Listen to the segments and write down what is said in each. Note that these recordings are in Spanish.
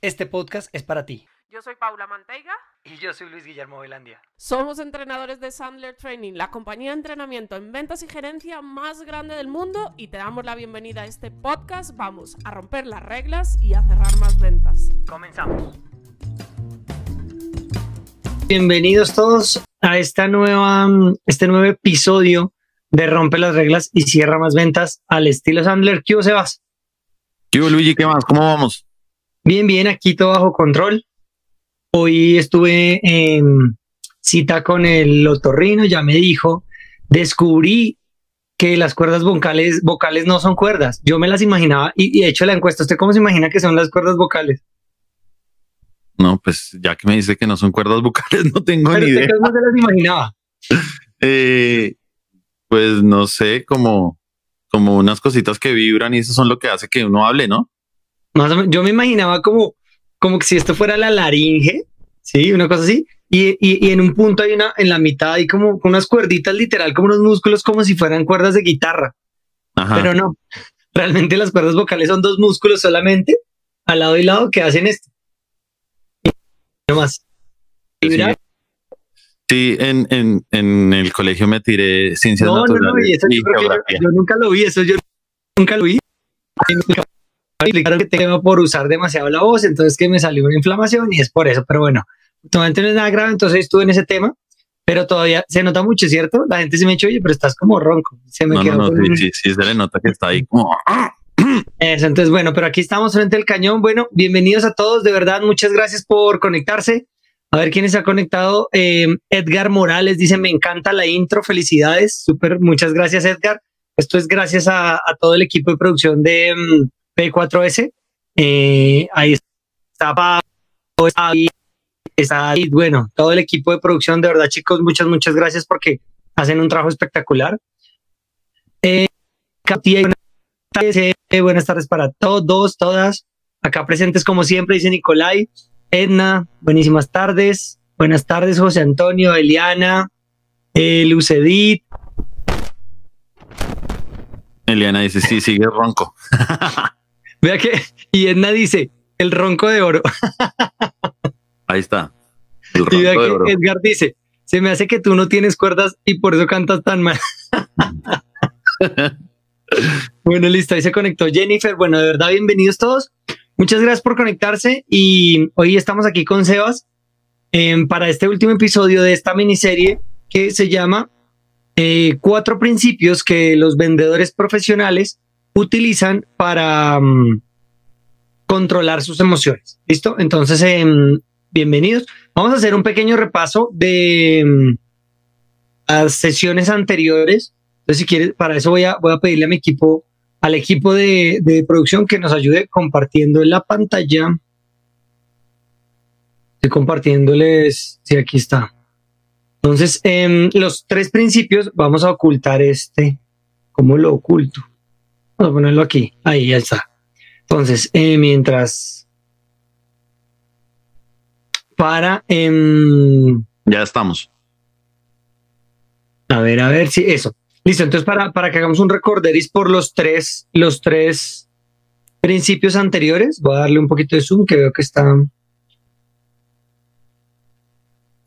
este podcast es para ti. Yo soy Paula Manteiga. Y yo soy Luis Guillermo Velandia. Somos entrenadores de Sandler Training, la compañía de entrenamiento en ventas y gerencia más grande del mundo y te damos la bienvenida a este podcast. Vamos a romper las reglas y a cerrar más ventas. Comenzamos. Bienvenidos todos a esta nueva, este nuevo episodio de Rompe las reglas y cierra más ventas al estilo Sandler. ¿Qué se vas? ¿Qué Luigi? ¿Qué más? ¿Cómo vamos? Bien, bien, aquí todo bajo control. Hoy estuve en cita con el otorrino, ya me dijo, descubrí que las cuerdas vocales, vocales no son cuerdas. Yo me las imaginaba y, he hecho la encuesta. ¿Usted cómo se imagina que son las cuerdas vocales? No, pues ya que me dice que no son cuerdas vocales, no tengo ni idea. ¿Cómo se las imaginaba? Eh, pues no sé, como, como unas cositas que vibran y eso son lo que hace que uno hable, ¿no? Yo me imaginaba como como que si esto fuera la laringe, sí, una cosa así, y, y, en un punto hay una, en la mitad hay como unas cuerditas literal, como unos músculos como si fueran cuerdas de guitarra. Pero no, realmente las cuerdas vocales son dos músculos solamente, al lado y lado, que hacen esto. No más. Sí, en, en, en, el colegio me tiré ciencias no, naturales no, no, y eso yo, yo, nunca lo vi, eso yo nunca lo vi explicaron que tengo por usar demasiado la voz, entonces que me salió una inflamación y es por eso, pero bueno, todavía no es nada grave, entonces estuve en ese tema, pero todavía se nota mucho, ¿cierto? La gente se me ha dicho, oye, pero estás como ronco. Se me no, no, no, sí, sí, se le nota que está ahí como... Eso, entonces, bueno, pero aquí estamos frente al cañón. Bueno, bienvenidos a todos, de verdad, muchas gracias por conectarse. A ver quién se ha conectado. Eh, Edgar Morales dice, me encanta la intro, felicidades, súper, muchas gracias Edgar. Esto es gracias a, a, todo el equipo de producción de, mm, P4S. Eh, ahí está está ahí, está ahí, bueno, todo el equipo de producción, de verdad, chicos, muchas, muchas gracias porque hacen un trabajo espectacular. Eh, buenas tardes para todos, todas. Acá presentes como siempre, dice Nicolai, Edna, buenísimas tardes. Buenas tardes, José Antonio, Eliana, eh, Lucedit. Eliana dice, sí, sigue ronco. Vea que, y Edna dice, el ronco de oro. Ahí está. y vea que Edgar dice, se me hace que tú no tienes cuerdas y por eso cantas tan mal. bueno, listo, ahí se conectó Jennifer. Bueno, de verdad, bienvenidos todos. Muchas gracias por conectarse y hoy estamos aquí con Sebas em, para este último episodio de esta miniserie que se llama eh, Cuatro principios que los vendedores profesionales utilizan para mm, controlar sus emociones. ¿Listo? Entonces, em, bienvenidos. Vamos a hacer un pequeño repaso de mm, sesiones anteriores. Entonces, si quieres, para eso voy a, voy a pedirle a mi equipo, al equipo de, de producción que nos ayude compartiendo en la pantalla. Estoy compartiéndoles, sí, aquí está. Entonces, em, los tres principios, vamos a ocultar este. ¿Cómo lo oculto? Vamos a ponerlo aquí. Ahí ya está. Entonces, eh, mientras para. Em, ya estamos. A ver, a ver si eso. Listo. Entonces, para, para que hagamos un recorderis por los tres, los tres principios anteriores, voy a darle un poquito de zoom que veo que está.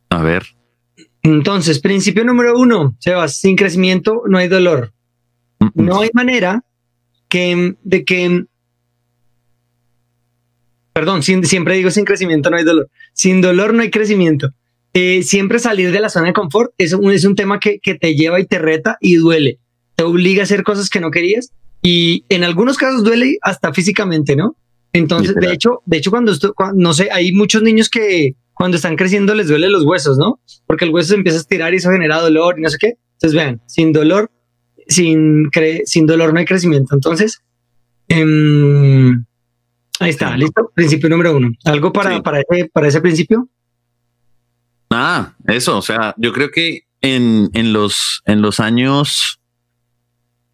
A ver. Entonces, principio número uno, Sebas, sin crecimiento no hay dolor. No hay manera que, de que, perdón, sin, siempre digo sin crecimiento no hay dolor. Sin dolor no hay crecimiento. eh, siempre salir de la zona de confort es un, es un tema que, que te lleva y te reta y duele. Te obliga a hacer cosas que no querías y en algunos casos duele hasta físicamente, ¿no? Entonces, de hecho, de hecho, cuando, esto, no sé, hay muchos niños que cuando están creciendo les duele los huesos, ¿no? Porque el hueso se empieza a estirar y eso genera dolor y no sé qué. Entonces, vean, sin dolor, sin, sin dolor no hay crecimiento. Entonces, em, ahí está, listo. Principio número uno. ¿Algo para, para, ese, para ese principio? Nada, eso, o sea, yo creo que en, en, los, en los años,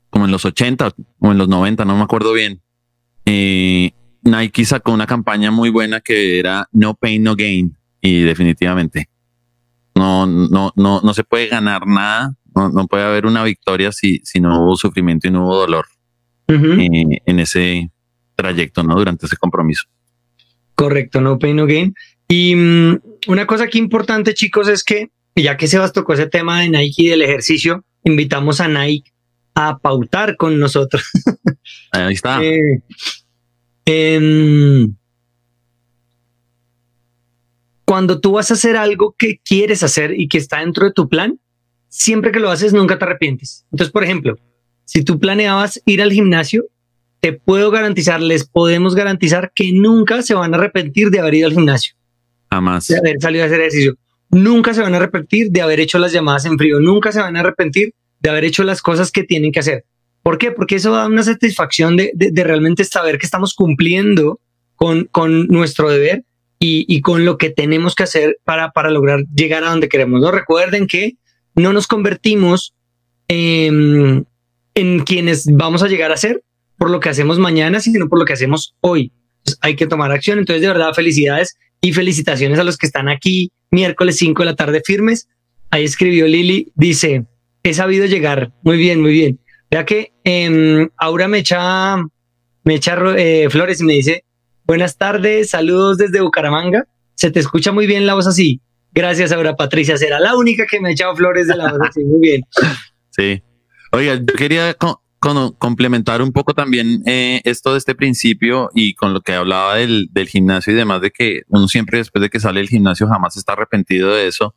como en los 80 o en los 90, no me acuerdo bien, eh, Nike sacó una campaña muy buena que era No Pain, No Gain. Y definitivamente no, no, no, no se puede ganar nada. No, puede haber una victoria si, si no hubo sufrimiento y no hubo dolor eh, en ese trayecto, ¿no? Durante ese compromiso. Correcto, no pain, no gain. Y mm, una cosa aquí importante, chicos, es que ya que Sebas tocó ese tema de Nike y del ejercicio, invitamos a Nike a pautar con nosotros. Ahí está. Eh, Em, cuando tú vas a hacer algo que quieres hacer y que está dentro de tu plan, siempre que lo haces nunca te arrepientes. Entonces, por ejemplo, si tú planeabas ir al gimnasio, te puedo garantizar, les podemos garantizar que nunca se van a arrepentir de haber ido al gimnasio. Jamás. De haber salido a hacer ejercicio. Nunca se van a arrepentir de haber hecho las llamadas en frío. Nunca se van a arrepentir de haber hecho las cosas que tienen que hacer. ¿Por qué? Porque eso da una satisfacción de, realmente saber que estamos cumpliendo con, con nuestro deber y, con lo que tenemos que hacer para, para lograr llegar a donde queremos. ¿no? Recuerden que no nos convertimos en, en quienes vamos a llegar a ser por lo que hacemos mañana, sino por lo que hacemos hoy. hay que tomar acción. Entonces, de verdad, felicidades y felicitaciones a los que están aquí miércoles 5 de la tarde firmes. Ahí escribió Lili, dice, he sabido llegar. Muy bien, muy bien. Ya que eh, Aura me echa, me echa eh, flores y me dice, buenas tardes, saludos desde Bucaramanga. Se te escucha muy bien la voz así. Gracias, Aura Patricia. Será la única que me ha echado flores de la voz así. Muy bien. Sí. Oiga, yo quería complementar un poco también eh, esto de este principio y con lo que hablaba del, gimnasio y demás, de que uno siempre después de que sale del gimnasio jamás está arrepentido de eso.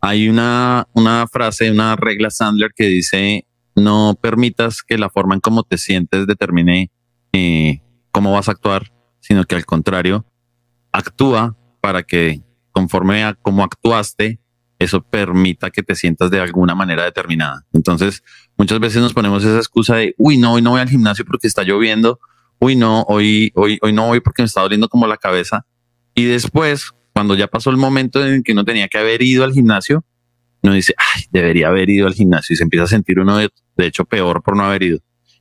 Hay una, una frase, una regla Sandler que dice, no permitas que la forma en cómo te sientes determine eh, cómo vas a actuar, sino que al contrario, actúa para que conforme a cómo actuaste, eso permita que te sientas de alguna manera determinada. Entonces, muchas veces nos ponemos esa excusa de, uy, no, hoy no voy al gimnasio porque está lloviendo, uy, no, hoy, hoy, hoy no voy porque me está doliendo como la cabeza. Y después, cuando ya pasó el momento en que no tenía que haber ido al gimnasio, uno dice, ay, debería haber ido al gimnasio y se empieza a sentir uno de, hecho peor por no haber ido.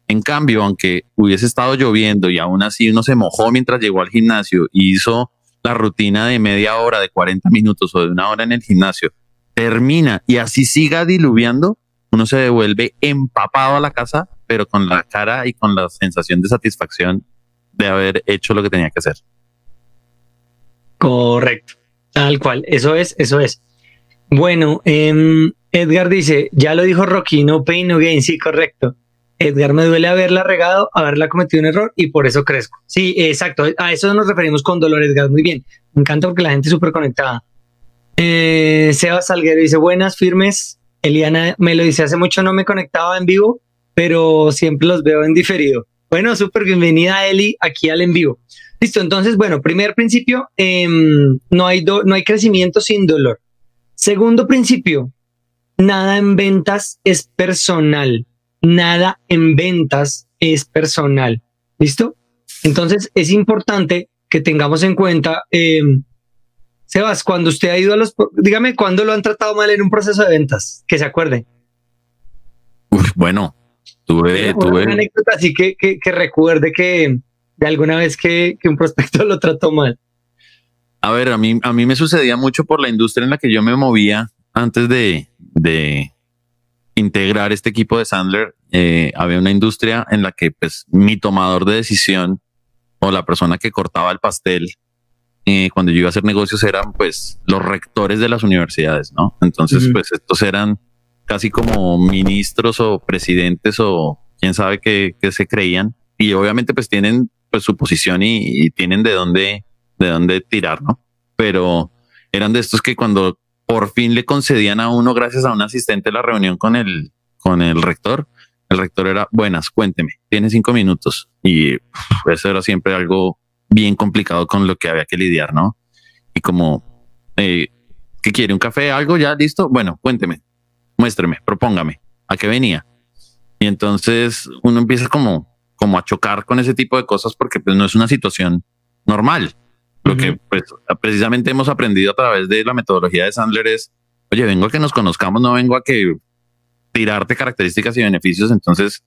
En cambio, aunque hubiese estado lloviendo y aún así uno se mojó mientras llegó al gimnasio y hizo la rutina de media hora, de 40 minutos o de una hora en el gimnasio, termina y así siga diluviando, uno se devuelve empapado a la casa, pero con la cara y con la sensación de satisfacción de haber hecho lo que tenía que hacer. Correcto, tal cual, eso es, eso es. Bueno, em, Edgar dice, ya lo dijo Rocky, no pain, no gain, sí, correcto. Edgar, me duele haberla regado, haberla cometido un error y por eso crezco. Sí, exacto, a eso nos referimos con dolor, Edgar, muy bien. Me encanta porque la gente es súper conectada. Eh, Sebas Salguero dice, buenas, firmes. Eliana me lo dice, hace mucho no me conectaba en vivo, pero siempre los veo en diferido. Bueno, súper bienvenida Eli aquí al en vivo. Listo, entonces, bueno, primer principio, em, no, hay no hay crecimiento sin dolor. Segundo principio, nada en ventas es personal. Nada en ventas es personal. ¿Listo? Entonces es importante que tengamos en cuenta, eh, Sebas, cuando usted ha ido a los, dígame, ¿cuándo lo han tratado mal en un proceso de ventas? Que se acuerde. bueno, tuve, tuve una anécdota así que, que, recuerde que de alguna vez que, que un prospecto lo trató mal. A ver, a mí, a mí me sucedía mucho por la industria en la que yo me movía antes de, de integrar este equipo de Sandler. Eh, había una industria en la que pues mi tomador de decisión o la persona que cortaba el pastel eh, cuando yo iba a hacer negocios eran pues los rectores de las universidades, ¿no? Entonces pues estos eran casi como ministros o presidentes o quién sabe qué, se creían y obviamente pues tienen pues su posición y tienen de dónde de dónde tirar, ¿no? Pero eran de estos que cuando por fin le concedían a uno gracias a un asistente la reunión con el, con el rector. El rector era, buenas, cuénteme, tiene cinco minutos. Y eso era siempre algo bien complicado con lo que había que lidiar, ¿no? Y como, eh, ¿qué quiere? ¿Un café? ¿Algo? ¿Ya listo? Bueno, cuénteme, muéstreme, propóngame, ¿a qué venía? Y entonces uno empieza como, como a chocar con ese tipo de cosas porque pues no es una situación normal. Lo que pues, precisamente hemos aprendido a través de la metodología de Sandler es, oye, vengo a que nos conozcamos, no vengo a que tirarte características y beneficios. Entonces,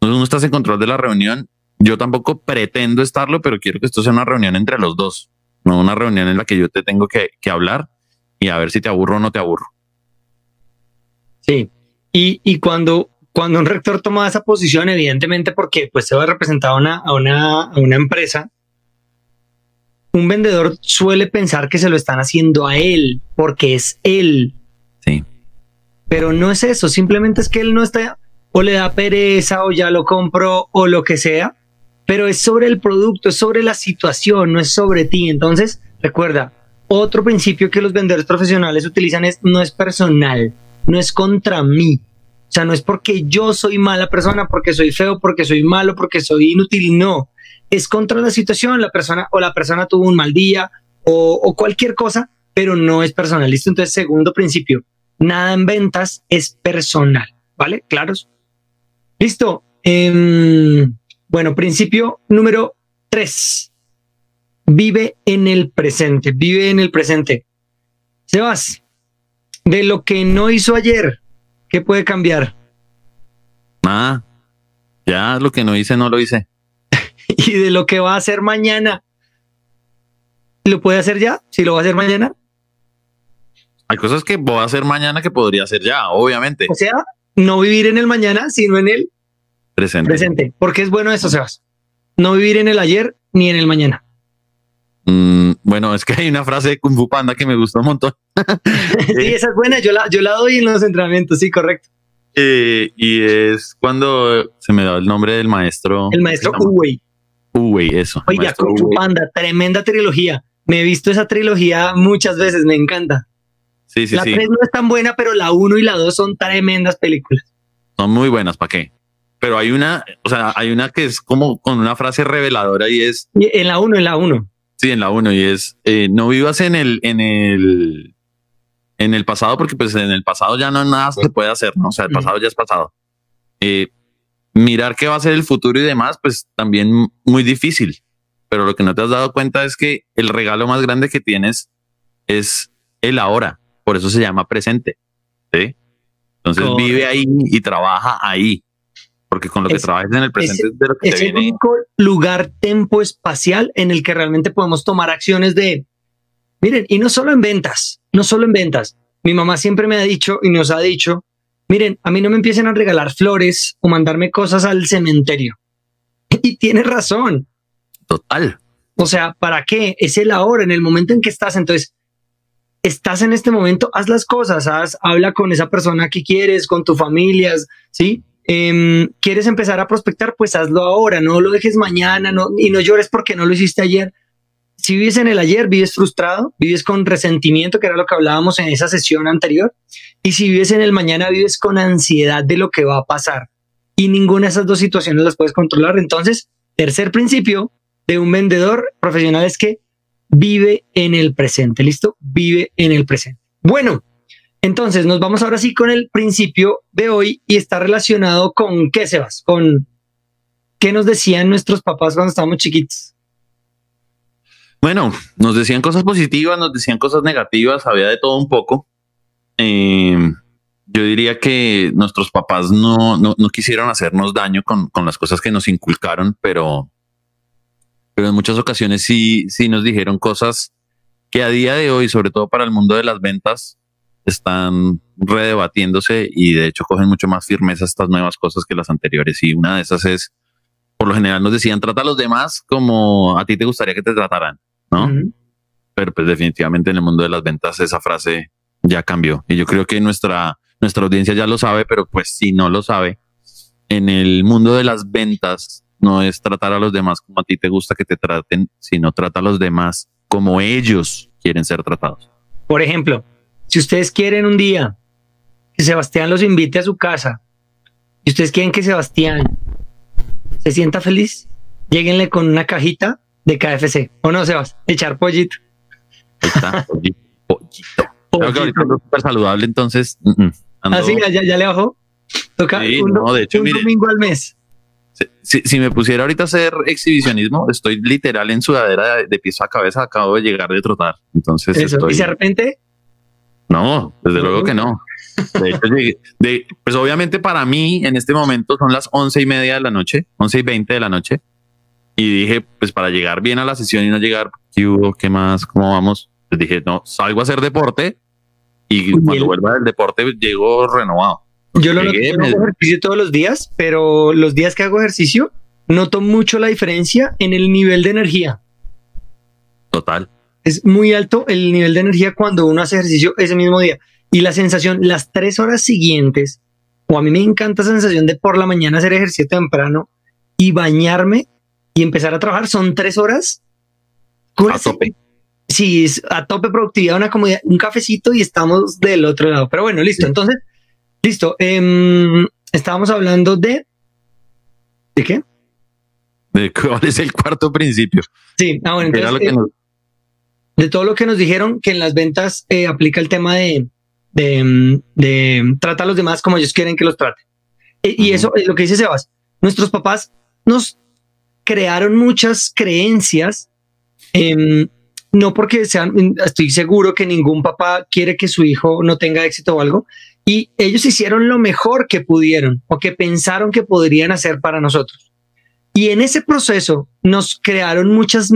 no estás en control de la reunión. Yo tampoco pretendo estarlo, pero quiero que esto sea una reunión entre los dos, no una reunión en la que yo te tengo que, que hablar y a ver si te aburro o no te aburro. Sí, y, y cuando, cuando un rector toma esa posición, evidentemente porque pues se va a representar a una, a una, a una empresa, un vendedor suele pensar que se lo están haciendo a él porque es él. Sí. Pero no es eso, simplemente es que él no está o le da pereza o ya lo compró o lo que sea, pero es sobre el producto, es sobre la situación, no es sobre ti. Entonces, recuerda, otro principio que los vendedores profesionales utilizan es no es personal, no es contra mí. O sea, no es porque yo soy mala persona, porque soy feo, porque soy malo, porque soy inútil, no es contra la situación, la persona o la persona tuvo un mal día o, cualquier cosa, pero no es personal. ¿Listo? Entonces, segundo principio, nada en ventas es personal, ¿vale? ¿Claros? Listo. Em, bueno, principio número tres. Vive en el presente, vive en el presente. Sebas, de lo que no hizo ayer, ¿qué puede cambiar? Ah, ya lo que no hice, no lo hice. y de lo que va a hacer mañana. ¿Lo puede hacer ya? ¿Si lo va a hacer mañana? Hay cosas que voy a hacer mañana que podría hacer ya, obviamente. O sea, no vivir en el mañana, sino en el presente. Presente. Porque es bueno eso, Sebas. No vivir en el ayer ni en el mañana. Mm, bueno, es que hay una frase de Kung Fu Panda que me gustó un montón. sí, esa es buena. Yo la, yo la doy en los entrenamientos, sí, correcto. Eh, y es cuando se me da el nombre del maestro. El maestro Uwey. Uy, eso. Oiga, Kung Fu Panda, tremenda trilogía. Me he visto esa trilogía muchas veces, me encanta. Sí, sí, la 3 no es tan buena, pero la 1 y la 2 son tremendas películas. Son muy buenas, ¿para qué? Pero hay una, o sea, hay una que es como con una frase reveladora y es... En la 1, en la 1. Sí, en la 1 y es, eh, no vivas en el, en el, en el pasado porque pues en el pasado ya no nada se puede hacer, ¿no? O sea, el pasado ya es pasado. Eh, mirar qué va a ser el futuro y demás, pues también muy difícil. Pero lo que no te has dado cuenta es que el regalo más grande que tienes es el ahora. Por eso se llama presente. ¿sí? Entonces vive ahí y trabaja ahí. Porque con lo que trabajes en el presente es, de lo que es el único lugar tempo espacial en el que realmente podemos tomar acciones de, miren, y no solo en ventas, no solo en ventas. Mi mamá siempre me ha dicho y nos ha dicho miren, a mí no me empiecen a regalar flores o mandarme cosas al cementerio. Y tiene razón. Total. O sea, ¿para qué? Es el ahora, en el momento en que estás. Entonces, estás en este momento, haz las cosas, haz, habla con esa persona que quieres, con tu familia, ¿sí? Em, ¿Quieres empezar a prospectar? Pues hazlo ahora, no lo dejes mañana y no llores porque no lo hiciste ayer si vives en el ayer, vives frustrado, vives con resentimiento, que era lo que hablábamos en esa sesión anterior, y si vives en el mañana, vives con ansiedad de lo que va a pasar. Y ninguna de esas dos situaciones las puedes controlar. Entonces, tercer principio de un vendedor profesional es que vive en el presente, ¿listo? Vive en el presente. Bueno, entonces nos vamos ahora sí con el principio de hoy y está relacionado con qué, Sebas, con qué nos decían nuestros papás cuando estábamos chiquitos. Bueno, nos decían cosas positivas, nos decían cosas negativas, había de todo un poco. Eh, yo diría que nuestros papás no, no, quisieron hacernos daño con, con, las cosas que nos inculcaron, pero, pero en muchas ocasiones sí, sí nos dijeron cosas que a día de hoy, sobre todo para el mundo de las ventas, están redebatiéndose y de hecho cogen mucho más firmeza estas nuevas cosas que las anteriores. Y una de esas es, por lo general nos decían, trata a los demás como a ti te gustaría que te trataran. ¿no? Pero pues definitivamente en el mundo de las ventas esa frase ya cambió. Y yo creo que nuestra, nuestra audiencia ya lo sabe, pero pues si no lo sabe, en el mundo de las ventas no es tratar a los demás como a ti te gusta que te traten, sino trata a los demás como ellos quieren ser tratados. Por ejemplo, si ustedes quieren un día que Sebastián los invite a su casa y ustedes quieren que Sebastián se sienta feliz, lleguenle con una cajita de KFC. ¿O no, Sebas? Echar pollito. Ahí está, pollito. pollito. Creo que ahorita ando súper saludable, entonces. mm, mm, ando- Así, ya, ya le bajó. Toca Sí, un, no, de hecho, un mire. domingo al mes. Si, si- si me pusiera ahorita a hacer exhibicionismo, estoy literal en sudadera de, de piso a cabeza. Acabo de llegar de trotar. Entonces Eso. estoy. Y de repente, No, desde luego que no. De hecho, de- pues obviamente para mí en este momento son las once y media de la noche, once y veinte de la noche. Y dije, pues para llegar bien a la sesión y no llegar, ¿qué hubo? ¿Qué más? ¿Cómo vamos? Pues dije, no, salgo a hacer deporte y cuando el- vuelva del deporte llego renovado. yo lo Llegué, no hago ejercicio todos los días, pero los días que hago ejercicio, noto mucho la diferencia en el nivel de energía. Total. Es muy alto el nivel de energía cuando uno hace ejercicio ese mismo día. Y la sensación, las tres horas siguientes, o a mí me encanta esa sensación de por la mañana hacer ejercicio temprano y bañarme y empezar a trabajar, son tres horas. A tope. Sí, es a tope productividad, una comodidad, un cafecito y estamos del otro lado. Pero bueno, listo. Sí. Entonces, listo. Em, estábamos hablando de. ¿De qué? ¿De ¿Cuál es el cuarto principio? Sí, ah, bueno, Era lo que eh, nos- de todo lo que nos dijeron que en las ventas eh, aplica el tema de, de, de trata a los demás como ellos quieren que los traten. E- y eso es lo que dice Sebas. Nuestros papás nos crearon muchas creencias, em, no porque sean, estoy seguro que ningún papá quiere que su hijo no tenga éxito o algo, y ellos hicieron lo mejor que pudieron o que pensaron que podrían hacer para nosotros. Y en ese proceso nos crearon muchas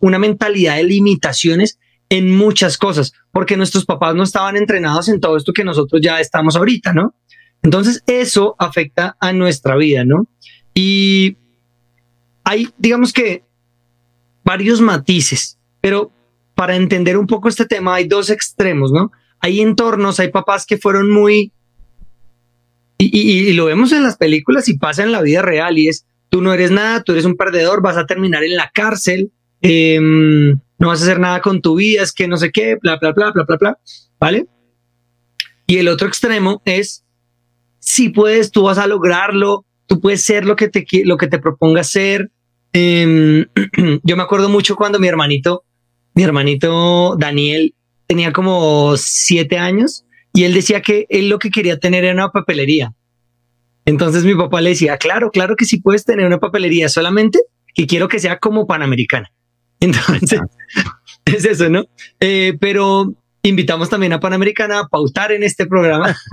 una mentalidad de limitaciones en muchas cosas, porque nuestros papás no estaban entrenados en todo esto que nosotros ya estamos ahorita, ¿no? Entonces eso afecta a nuestra vida, ¿no? Y hay, digamos que, varios matices, pero para entender un poco este tema hay dos extremos, ¿no? Hay entornos, hay papás que fueron muy... Y- y lo vemos en las películas y pasa en la vida real y es, tú no eres nada, tú eres un perdedor, vas a terminar en la cárcel, em, no vas a hacer nada con tu vida, es que no sé qué, bla, bla, bla, bla, bla, bla, ¿vale? Y el otro extremo es, si puedes, tú vas a lograrlo, tú puedes ser lo que te, lo que te propongas ser. Em, yo me acuerdo mucho cuando mi hermanito, mi hermanito Daniel tenía como siete años y él decía que él lo que quería tener era una papelería. Entonces mi papá le decía, claro, claro que sí puedes tener una papelería, solamente que quiero que sea como panamericana. Entonces, es eso, ¿no? Eh, pero invitamos también a Panamericana a pautar en este programa.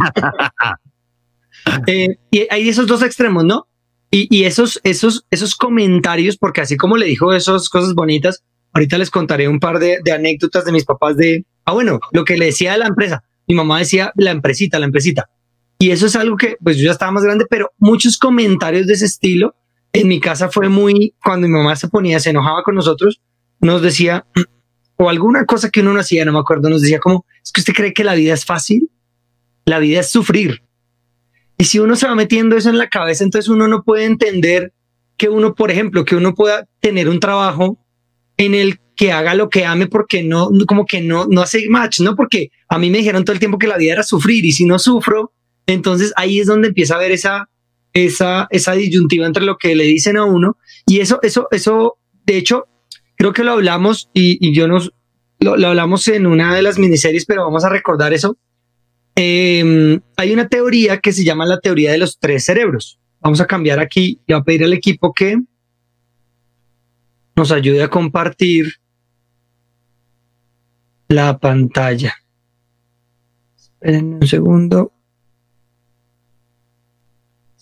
Eh, y hay esos dos extremos, ¿no? Y, y esos, esos, esos comentarios, porque así como le dijo esas cosas bonitas, ahorita les contaré un par de, de anécdotas de mis papás de, ah, bueno, lo que le decía a la empresa. Mi mamá decía la empresita, la empresita. Y eso es algo que, pues yo ya estaba más grande, pero muchos comentarios de ese estilo en mi casa fue muy, cuando mi mamá se ponía, se enojaba con nosotros, nos decía, o alguna cosa que uno no hacía, no me acuerdo, nos decía como, es que usted cree que la vida es fácil, la vida es sufrir. Y si uno se va metiendo eso en la cabeza, entonces uno no puede entender que uno, por ejemplo, que uno pueda tener un trabajo en el que haga lo que ame porque no, como que no, no hace match, ¿no? Porque a mí me dijeron todo el tiempo que la vida era sufrir y si no sufro, entonces ahí es donde empieza a haber esa, esa, esa disyuntiva entre lo que le dicen a uno y eso, eso, eso, de hecho, creo que lo hablamos y, yo nos, lo, hablamos en una de las miniseries, pero vamos a recordar eso. Eh, hay una teoría que se llama la teoría de los tres cerebros. Vamos a cambiar aquí y voy a pedir al equipo que nos ayude a compartir la pantalla. Esperen un segundo.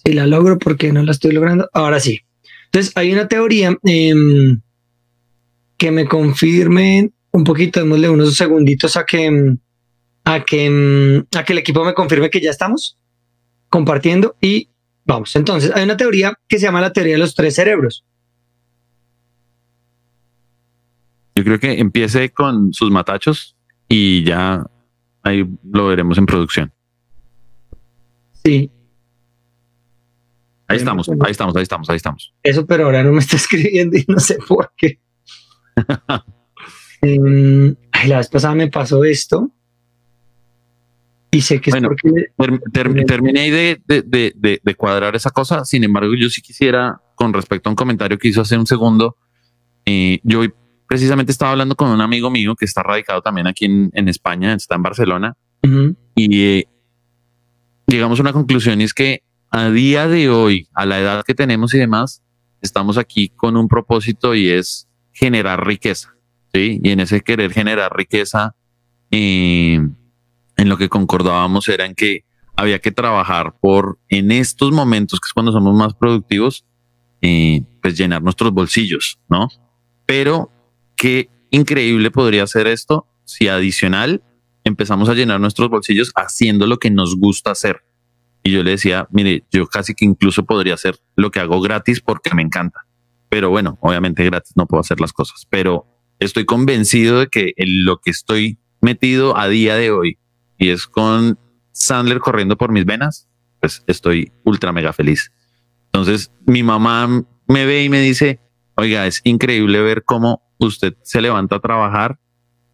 Si la logro, porque no la estoy logrando. Ahora sí. Entonces, hay una teoría em, que me confirmen un poquito, démosle unos segunditos a que, em, a que, em, a que el equipo me confirme que ya estamos compartiendo y vamos. Entonces, hay una teoría que se llama la teoría de los tres cerebros. Yo creo que empiece con sus matachos y ya ahí lo veremos en producción. Sí, Ahí estamos, ahí estamos, ahí estamos, ahí estamos. eso, pero ahora no me está escribiendo y no sé por qué. Em, ay, la vez pasada me pasó esto. Y sé que bueno, es porque... Ter, terminé de, de, de, de, cuadrar esa cosa. Sin embargo, yo sí quisiera, con respecto a un comentario que hizo hace un segundo, eh, yo precisamente estaba hablando con un amigo mío que está radicado también aquí en, en España, está en Barcelona, y eh, llegamos a una conclusión y es que a día de hoy, a la edad que tenemos y demás, estamos aquí con un propósito y es generar riqueza. ¿sí? Y en ese querer generar riqueza, eh, en lo que concordábamos era en que había que trabajar por, en estos momentos, que es cuando somos más productivos, eh, pues llenar nuestros bolsillos, ¿no? Pero qué increíble podría ser esto si adicional empezamos a llenar nuestros bolsillos haciendo lo que nos gusta hacer. Y yo le decía, mire, yo casi que incluso podría hacer lo que hago gratis porque me encanta. Pero bueno, obviamente gratis no puedo hacer las cosas, pero estoy convencido de que en lo que estoy metido a día de hoy y es con Sandler corriendo por mis venas, pues estoy ultra mega feliz. Entonces mi mamá me ve y me dice, oiga, es increíble ver cómo usted se levanta a trabajar.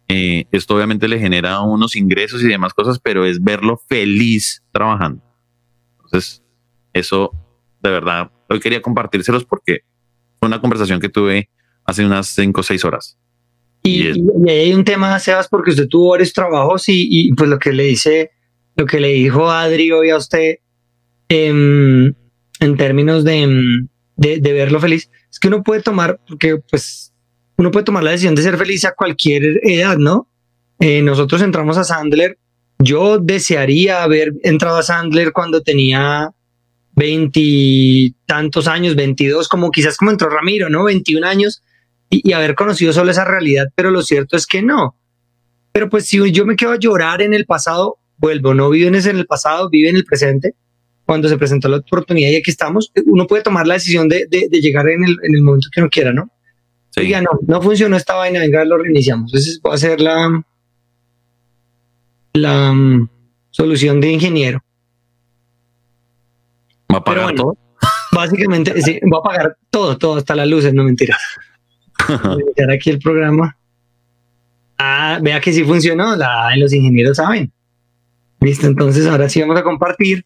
Eh, esto obviamente le genera unos ingresos y demás cosas, pero es verlo feliz trabajando. Entonces, eso de verdad, hoy quería compartírselos porque fue una conversación que tuve hace unas cinco o seis horas. Y, ahí hay un tema, Sebas, porque usted tuvo varios trabajos y, pues lo que le dice, lo que le dijo Adri hoy a usted em, en términos em, de, de, verlo feliz, es que uno puede tomar, porque pues uno puede tomar la decisión de ser feliz a cualquier edad, ¿no? Eh, nosotros entramos a Sandler, yo desearía haber entrado a Sandler cuando tenía veintitantos años, veintidós, como quizás como entró Ramiro, ¿no? Veintiún años y, haber conocido solo esa realidad, pero lo cierto es que no. Pero pues si yo me quedo a llorar en el pasado, vuelvo, no vives en el pasado, vive en el presente. Cuando se presentó la oportunidad y aquí estamos, uno puede tomar la decisión de, de, llegar en el, en el, momento que uno quiera, ¿no? Sí. no, no funcionó esta vaina, venga, lo reiniciamos. Entonces va a ser la, la um, solución de ingeniero. ¿Va a pagar todo? Básicamente, sí, va a pagar todo, todo, hasta las luces, no mentiras. Voy aquí el programa. Ah, vea que sí funcionó, la, los ingenieros saben. Listo, entonces ahora sí vamos a compartir.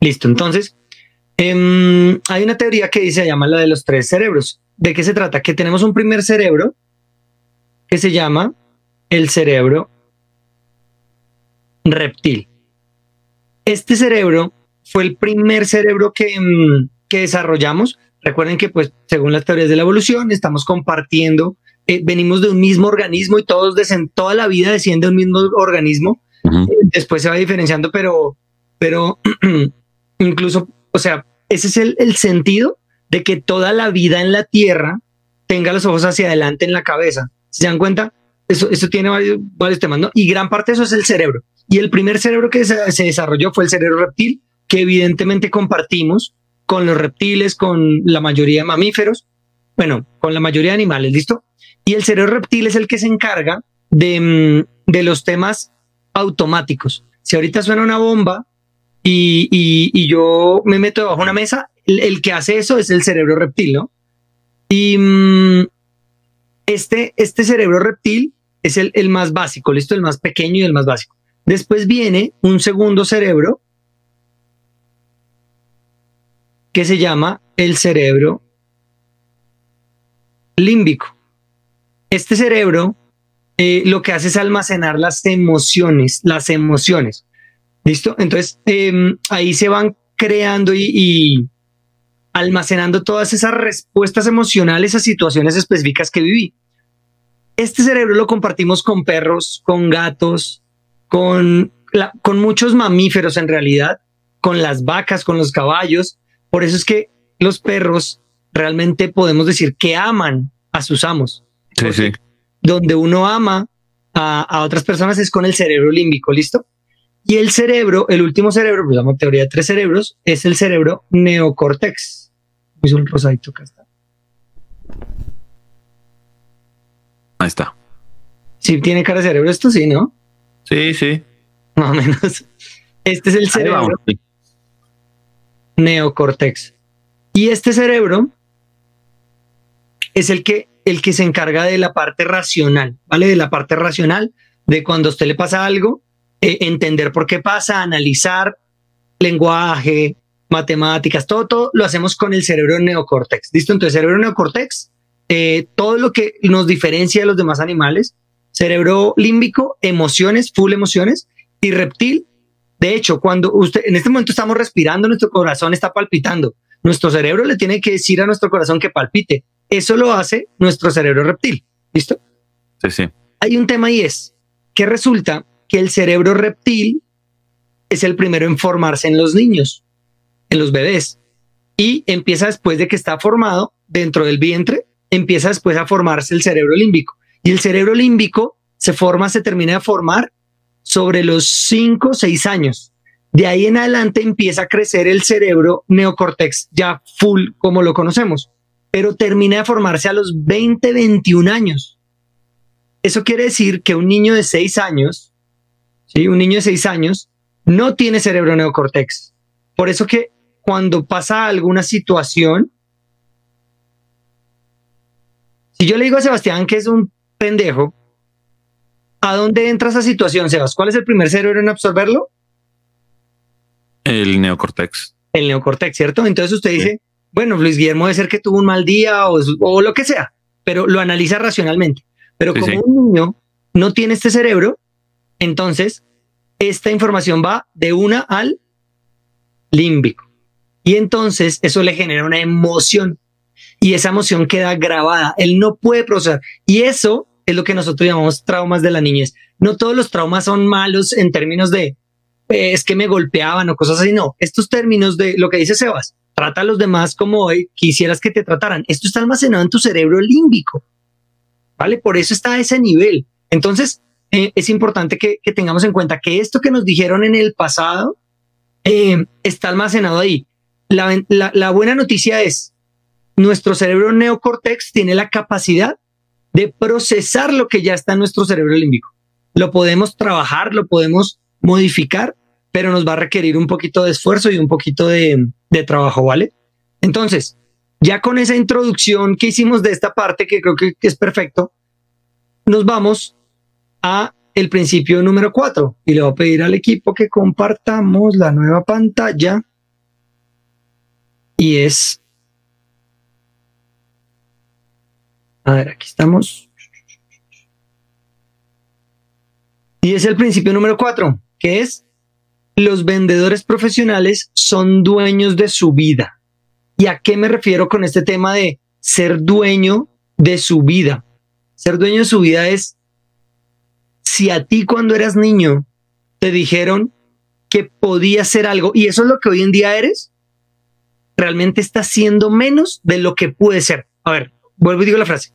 Listo, entonces em, hay una teoría que dice, se llama la de los tres cerebros. ¿De qué se trata? Que tenemos un primer cerebro que se llama el cerebro reptil. Este cerebro fue el primer cerebro que, em, que desarrollamos Recuerden que, pues, según las teorías de la evolución, estamos compartiendo, eh, venimos de un mismo organismo y todos en toda la vida desciende un mismo organismo. después se va diferenciando, pero, pero incluso, o sea, ese es el, el, sentido de que toda la vida en la Tierra tenga los ojos hacia adelante en la cabeza. ¿Se dan cuenta? Eso, eso tiene varios, varios temas, ¿no? Y gran parte de eso es el cerebro. Y el primer cerebro que se, se desarrolló fue el cerebro reptil, que evidentemente compartimos con los reptiles, con la mayoría de mamíferos, bueno, con la mayoría de animales, ¿listo? Y el cerebro reptil es el que se encarga de, mm, de los temas automáticos. Si ahorita suena una bomba y, y, yo me meto debajo de una mesa, el, que hace eso es el cerebro reptil, ¿no? Y mm, este, este cerebro reptil es el, el más básico, ¿listo? El más pequeño y el más básico. Después viene un segundo cerebro que se llama el cerebro límbico. Este cerebro eh, lo que hace es almacenar las emociones, las emociones. ¿Listo? Entonces em, ahí se van creando y, y, almacenando todas esas respuestas emocionales a situaciones específicas que viví. Este cerebro lo compartimos con perros, con gatos, con, la, con muchos mamíferos en realidad, con las vacas, con los caballos. Por eso es que los perros realmente podemos decir que aman a sus amos. Sí, sí. Donde uno ama a, otras personas es con el cerebro límbico, ¿listo? Y el cerebro, el último cerebro, pues llamo teoría de tres cerebros, es el cerebro neocórtex. Es un rosadito acá está. Ahí está. Sí, tiene cara de cerebro esto, sí, ¿no? Sí, sí. Más o menos. Este es el cerebro neocórtex. Y este cerebro es el que, el que se encarga de la parte racional, ¿vale? De la parte racional, de cuando a usted le pasa algo, eh, entender por qué pasa, analizar lenguaje, matemáticas, todo, todo lo hacemos con el cerebro neocórtex. ¿Listo? Entonces, cerebro neocórtex, eh, todo lo que nos diferencia de los demás animales, cerebro límbico, emociones, full emociones, y reptil. De hecho, cuando usted, en este momento estamos respirando, nuestro corazón está palpitando. Nuestro cerebro le tiene que decir a nuestro corazón que palpite. Eso lo hace nuestro cerebro reptil. ¿Listo? Sí, sí. Hay un tema y es que resulta que el cerebro reptil es el primero en formarse en los niños, en los bebés, y empieza después de que está formado dentro del vientre, empieza después a formarse el cerebro límbico. Y el cerebro límbico se forma, se termina de formar sobre los 5 o 6 años. De ahí en adelante empieza a crecer el cerebro neocórtex ya full como lo conocemos, pero termina de formarse a los 20, 21 años. Eso quiere decir que un niño de 6 años, ¿sí? un niño de 6 años, no tiene cerebro neocortex. Por eso que cuando pasa alguna situación, si yo le digo a Sebastián que es un pendejo, ¿a dónde entra esa situación, Sebas? ¿Cuál es el primer cerebro en absorberlo? El neocortex. El neocortex, ¿cierto? Entonces usted dice, bueno, Luis Guillermo debe ser que tuvo un mal día o, lo que sea, pero lo analiza racionalmente. Pero como un niño no tiene este cerebro, entonces esta información va de una al límbico. Y entonces eso le genera una emoción y esa emoción queda grabada. Él no puede procesar. Y eso es lo que nosotros llamamos traumas de la niñez. No todos los traumas son malos en términos de eh, es que me golpeaban o cosas así. No, estos términos de lo que dice Sebas, trata a los demás como hoy quisieras que te trataran. Esto está almacenado en tu cerebro límbico. ¿Vale? Por eso está a ese nivel. Entonces, eh, es importante que, tengamos en cuenta que esto que nos dijeron en el pasado eh, está almacenado ahí. La, buena noticia es, nuestro cerebro neocortex tiene la capacidad de procesar lo que ya está en nuestro cerebro límbico. Lo podemos trabajar, lo podemos modificar, pero nos va a requerir un poquito de esfuerzo y un poquito de, de trabajo, ¿vale? Entonces, ya con esa introducción que hicimos de esta parte, que creo que es perfecto, nos vamos a el principio número 4 y le voy a pedir al equipo que compartamos la nueva pantalla y es a ver aquí estamos. Y es el principio número 4 que es los vendedores profesionales son dueños de su vida. Y a qué me refiero con este tema de ser dueño de su vida ser dueño de su vida es si a ti cuando eras niño te dijeron que podías ser algo y eso es lo que hoy en día eres, realmente estás siendo menos de lo que puede ser. A ver, vuelvo y digo la frase.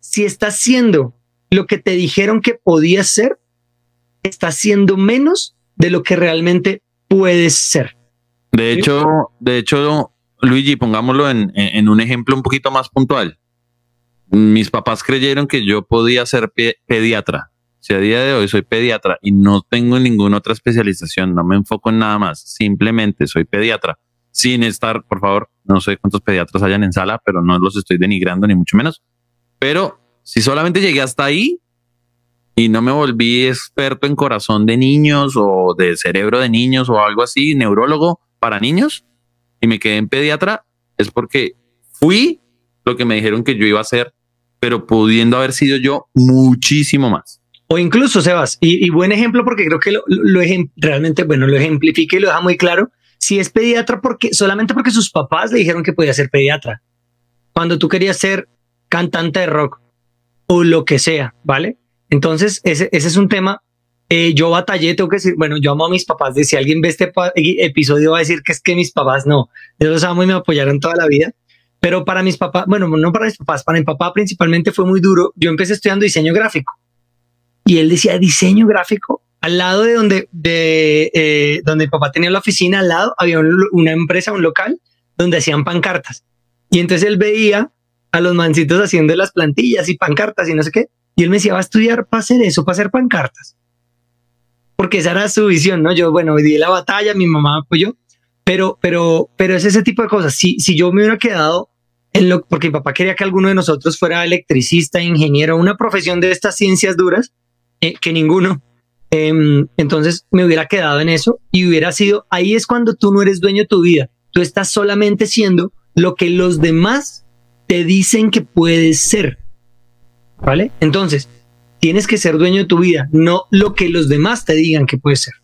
Si estás siendo lo que te dijeron que podías ser, estás siendo menos de lo que realmente puedes ser. De hecho, de hecho, Luigi, pongámoslo en, en un ejemplo un poquito más puntual. Mis papás creyeron que yo podía ser pediatra si a día de hoy soy pediatra y no tengo ninguna otra especialización, no me enfoco en nada más, simplemente soy pediatra, sin estar, por favor, no sé cuántos pediatras hayan en sala, pero no los estoy denigrando ni mucho menos. Pero si solamente llegué hasta ahí y no me volví experto en corazón de niños o de cerebro de niños o algo así, neurólogo para niños, y me quedé en pediatra, es porque fui lo que me dijeron que yo iba a ser, pero pudiendo haber sido yo muchísimo más. O incluso, Sebas, y, buen ejemplo porque creo que lo, realmente, bueno, lo ejemplifica y lo deja muy claro. Si es pediatra, porque solamente porque sus papás le dijeron que podía ser pediatra. Cuando tú querías ser cantante de rock o lo que sea, ¿vale? Entonces, ese, ese es un tema. Eh, yo batallé, tengo que decir, bueno, yo amo a mis papás. De si alguien ve este episodio, va a decir que es que mis papás no. Yo los amo y me apoyaron toda la vida. Pero para mis papás, bueno, no para mis papás, para mi papá principalmente fue muy duro. Yo empecé estudiando diseño gráfico y él decía diseño gráfico. Al lado de donde, de, eh, donde mi papá tenía la oficina, al lado había una empresa, un local, donde hacían pancartas. Y entonces él veía a los mancitos haciendo las plantillas y pancartas y no sé qué. Y él me decía, va a estudiar para hacer eso, para hacer pancartas. Porque esa era su visión, ¿no? Yo, bueno, di la batalla, mi mamá apoyó, pero, pero, pero es ese tipo de cosas. Si, si yo me hubiera quedado en lo, porque mi papá quería que alguno de nosotros fuera electricista, ingeniero, una profesión de estas ciencias duras, eh, que ninguno. Em, entonces me hubiera quedado en eso y hubiera sido, ahí es cuando tú no eres dueño de tu vida, tú estás solamente siendo lo que los demás te dicen que puedes ser. ¿Vale? Entonces, tienes que ser dueño de tu vida, no lo que los demás te digan que puedes ser.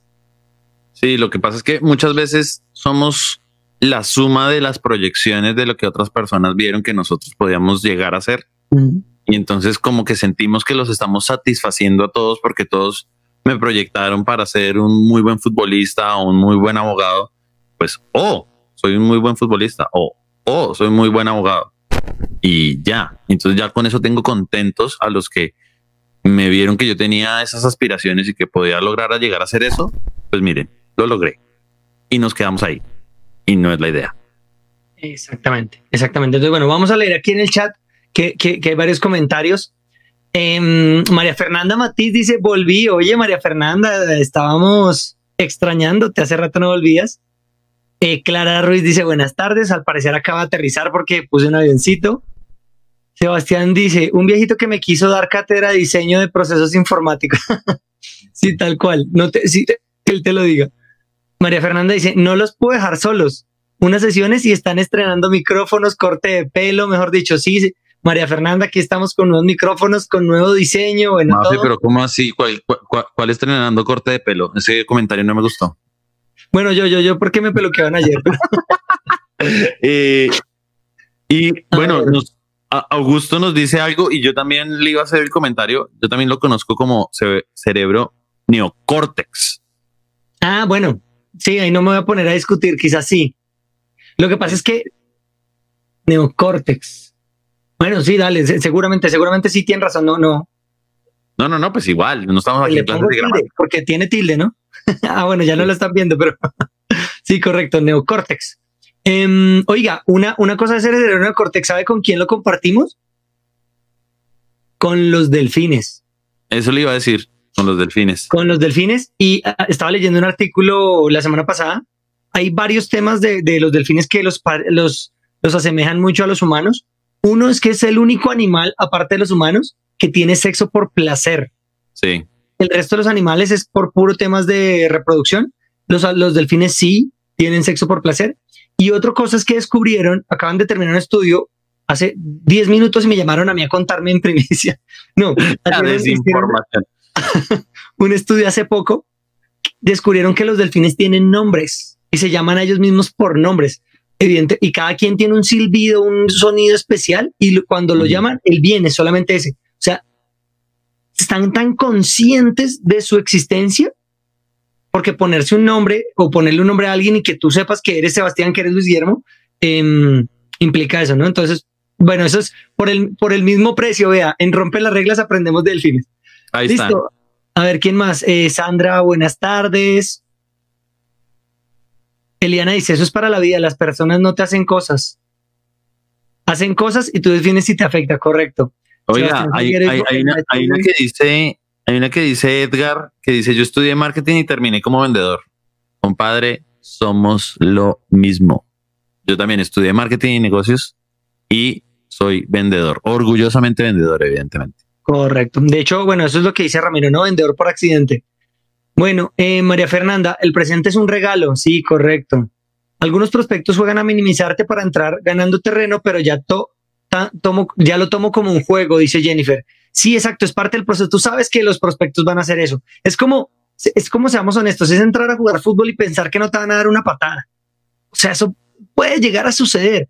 Sí, lo que pasa es que muchas veces somos la suma de las proyecciones de lo que otras personas vieron que nosotros podíamos llegar a ser. Y entonces como que sentimos que los estamos satisfaciendo a todos porque todos me proyectaron para ser un muy buen futbolista o un muy buen abogado. Pues, oh, soy un muy buen futbolista o, oh, soy muy buen abogado. Y ya, entonces ya con eso tengo contentos a los que me vieron que yo tenía esas aspiraciones y que podía lograr llegar a hacer eso. Pues miren, lo logré. Y nos quedamos ahí. Y no es la idea. Exactamente, exactamente. Entonces, bueno, vamos a leer aquí en el chat que, hay varios comentarios. Em, María Fernanda Matiz dice, volví. Oye, María Fernanda, estábamos extrañándote, hace rato no volvías. Eh, Clara Ruiz dice, buenas tardes, al parecer acaba de aterrizar porque puse un avioncito. Sebastián dice, un viejito que me quiso dar cátedra de diseño de procesos informáticos. sí, tal cual. No te, sí, que él te lo diga. María Fernanda dice, no los puedo dejar solos. Unas sesiones y están estrenando micrófonos, corte de pelo, mejor dicho, sí, María Fernanda, aquí estamos con nuevos micrófonos, con nuevo diseño. Bueno, no, pero ¿cómo así? ¿Cuál, cuál, estrenando corte de pelo? Ese comentario no me gustó. Bueno, yo, yo, yo, ¿por qué me peluqueaban ayer? Eh, y bueno, Augusto nos dice algo y yo también le iba a hacer el comentario. Yo también lo conozco como cerebro neocórtex. Ah, bueno, sí, ahí no me voy a poner a discutir, quizás sí. Lo que pasa es que neocórtex. Bueno, sí, dale, seguramente, seguramente sí tiene razón, no, no. No, no, no, pues igual, no estamos aquí en clase de Porque tiene tilde, ¿no? ah, bueno, ya no lo están viendo, pero sí, correcto, neocórtex. Em, oiga, una, una cosa es el cerebro neocórtex, ¿sabe con quién lo compartimos? Con los delfines. Eso le iba a decir. Con los delfines. Con los delfines. Y ah, estaba leyendo un artículo la semana pasada. Hay varios temas de, los delfines que los, los, los asemejan mucho a los humanos. Uno es que es el único animal, aparte de los humanos, que tiene sexo por placer. Sí. El resto de los animales es por puro temas de reproducción. Los, los delfines sí tienen sexo por placer. Y otra cosa es que descubrieron, acaban de terminar un estudio hace 10 minutos y me llamaron a mí a contarme en primicia. No, desinformación. un estudio hace poco, descubrieron que los delfines tienen nombres y se llaman a ellos mismos por nombres. Evidente, y cada quien tiene un silbido, un sonido especial, y cuando lo llaman, el bien es solamente ese. O sea, están tan conscientes de su existencia, porque ponerse un nombre o ponerle un nombre a alguien y que tú sepas que eres Sebastián, que eres Luis Guillermo, em, implica eso, ¿no? Entonces, bueno, eso es por el, por el mismo precio, vea, en Rompe las Reglas aprendemos delfines. Ahí Listo. A ver, ¿quién más? Eh, Sandra, buenas tardes. Eliana dice, eso es para la vida, las personas no te hacen cosas. Hacen cosas y tú defines si te afecta, correcto. Oiga, hay, una, que dice, hay una que dice Edgar, que dice, yo estudié marketing y terminé como vendedor. Compadre, somos lo mismo. Yo también estudié marketing y negocios y soy vendedor, orgullosamente vendedor, evidentemente. Correcto. De hecho, bueno, eso es lo que dice Ramiro, ¿no? Vendedor por accidente. Bueno, eh, María Fernanda, el presente es un regalo. Sí, correcto. Algunos prospectos juegan a minimizarte para entrar ganando terreno, pero ya, tomo, ya lo tomo como un juego, dice Jennifer. Sí, exacto, es parte del proceso. Tú sabes que los prospectos van a hacer eso. Es como, es como seamos honestos, es entrar a jugar fútbol y pensar que no te van a dar una patada. O sea, eso puede llegar a suceder.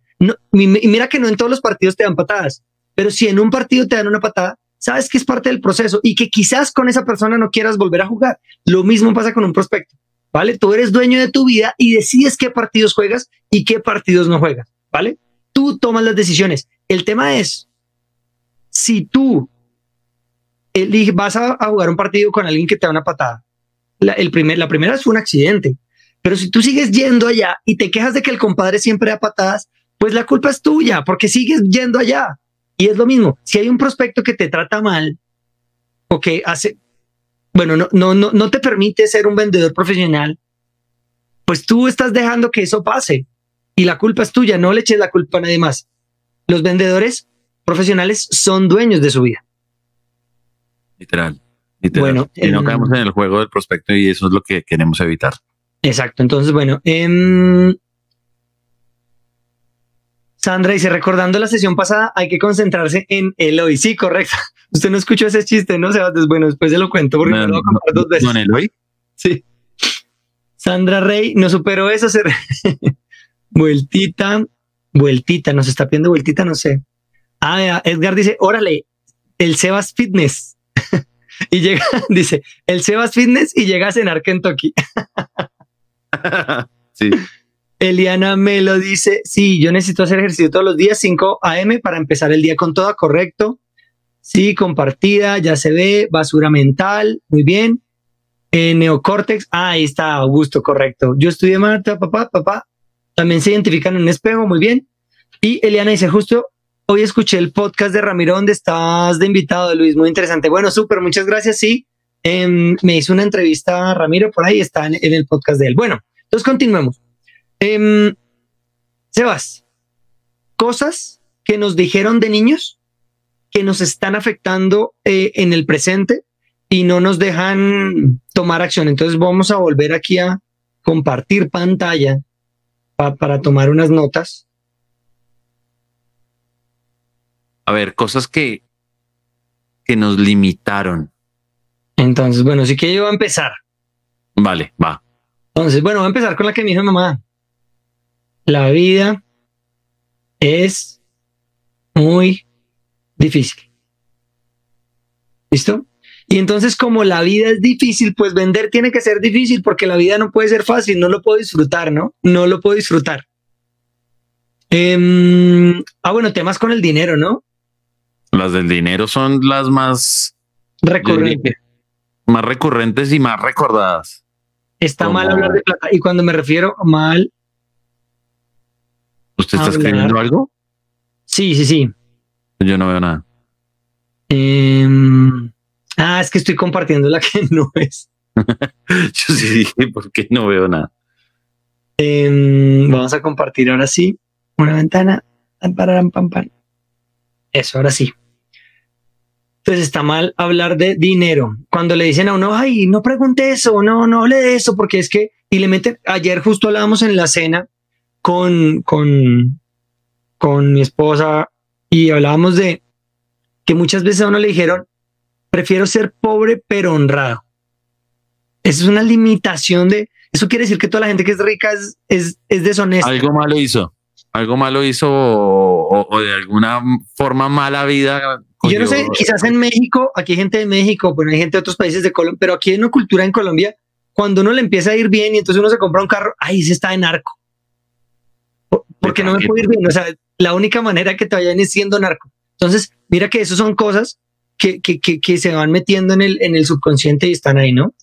Y mira que no en todos los partidos te dan patadas, pero si en un partido te dan una patada, sabes que es parte del proceso y que quizás con esa persona no quieras volver a jugar. Lo mismo pasa con un prospecto, ¿vale? Tú eres dueño de tu vida y decides qué partidos juegas y qué partidos no juegas, ¿vale? Tú tomas las decisiones. El tema es, si tú vas a, jugar un partido con alguien que te da una patada, la, el primer, la primera fue un accidente, pero si tú sigues yendo allá y te quejas de que el compadre siempre da patadas, pues la culpa es tuya porque sigues yendo allá. Y es lo mismo, si hay un prospecto que te trata mal o que hace, bueno, no, no, no, no te permite ser un vendedor profesional, pues tú estás dejando que eso pase y la culpa es tuya, no le eches la culpa a nadie más. Los vendedores profesionales son dueños de su vida. Literal, Bueno, y no em, caemos en el juego del prospecto y eso es lo que queremos evitar. Exacto. Entonces, bueno, em, Sandra dice, recordando la sesión pasada, hay que concentrarse en el hoy. Sí, correcto. Usted no escuchó ese chiste, ¿no, Sebastián? Bueno, después se lo cuento porque no, lo voy a contar dos veces. ¿Con el hoy? Sí. Sandra Rey no superó eso. Se... vueltita, vueltita, nos está pidiendo vueltita, no sé. Ah, Edgar dice, órale, el Sebas Fitness. y llega, dice, el Sebas Fitness y llega a cenar Kentucky. sí. Eliana me lo dice, sí, yo necesito hacer ejercicio todos los días, 5 a.m. para empezar el día con toda, correcto. Sí, compartida, ya se ve, basura mental, muy bien. Eh, neocórtex, ah, ahí está, Augusto, correcto. Yo estudié Marta, papá, papá. También se identifican en un espejo, muy bien. Y Eliana dice, justo hoy escuché el podcast de Ramiro donde estás de invitado, Luis, muy interesante. Bueno, súper, muchas gracias. Sí, em, me hizo una entrevista Ramiro por ahí, está en, el podcast de él. Bueno, entonces continuemos. Eh, Sebas, cosas que nos dijeron de niños que nos están afectando eh, en el presente y no nos dejan tomar acción. Entonces vamos a volver aquí a compartir pantalla para tomar unas notas. A ver, cosas que, que nos limitaron. Entonces, bueno, sí que yo voy a empezar. Vale, va. Entonces, bueno, voy a empezar con la que me dijo mamá. La vida es muy difícil. ¿Listo? Y entonces como la vida es difícil, pues vender tiene que ser difícil porque la vida no puede ser fácil, no lo puedo disfrutar, ¿no? No lo puedo disfrutar. Em, ah, bueno, temas con el dinero, ¿no? Las del dinero son las más recurrentes. Más recurrentes y más recordadas. Está mal hablar de plata. Y cuando me refiero mal. ¿Usted está escribiendo algo? Sí, sí, sí. Yo no veo nada. Em, ah, es que estoy compartiendo la que no es. Yo sí dije, ¿por qué no veo nada? Em, vamos a compartir ahora sí una ventana. Eso, ahora sí. Entonces está mal hablar de dinero. Cuando le dicen a uno, ay, no pregunte eso, no, no hable de eso, porque es que, y le meten, ayer justo hablábamos en la cena con, con, con mi esposa y hablábamos de que muchas veces a uno le dijeron, prefiero ser pobre pero honrado. Esa es una limitación de, eso quiere decir que toda la gente que es rica es, es, es deshonesta. Algo malo hizo, algo malo hizo o, de alguna forma mala vida. Yo no sé, quizás en México, aquí hay gente de México, bueno, hay gente de otros países de Colombia, pero aquí hay una cultura en Colombia, cuando uno le empieza a ir bien y entonces uno se compra un carro, ahí se está en narco. Porque no me puedo ir bien, o sea, la única manera que te vayan es siendo narco. Entonces, mira que eso son cosas que, que, que, se van metiendo en el, en el subconsciente y están ahí, ¿no?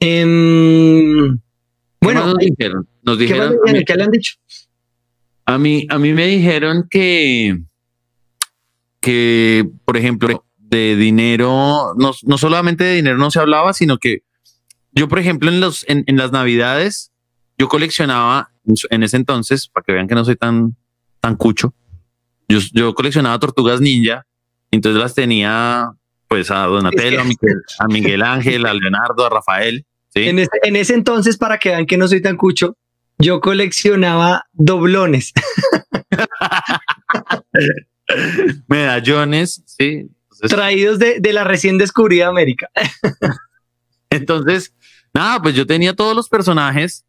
Em, bueno, nos dijeron, nos dijeron ¿qué, le han dicho? A mí, a mí me dijeron que, que, por ejemplo, de dinero, no, no solamente de dinero no se hablaba, sino que yo, por ejemplo, en, los, en, en las navidades, yo coleccionaba en ese entonces, para que vean que no soy tan, tan cucho, yo, yo coleccionaba tortugas ninja, entonces las tenía pues a Donatello, a Miguel, Ángel, a Leonardo, a Rafael. En, ese, en ese entonces, para que vean que no soy tan cucho, yo coleccionaba doblones. Medallones, sí. Traídos de, de, la recién descubrida América. Entonces, nada, pues yo tenía todos los personajes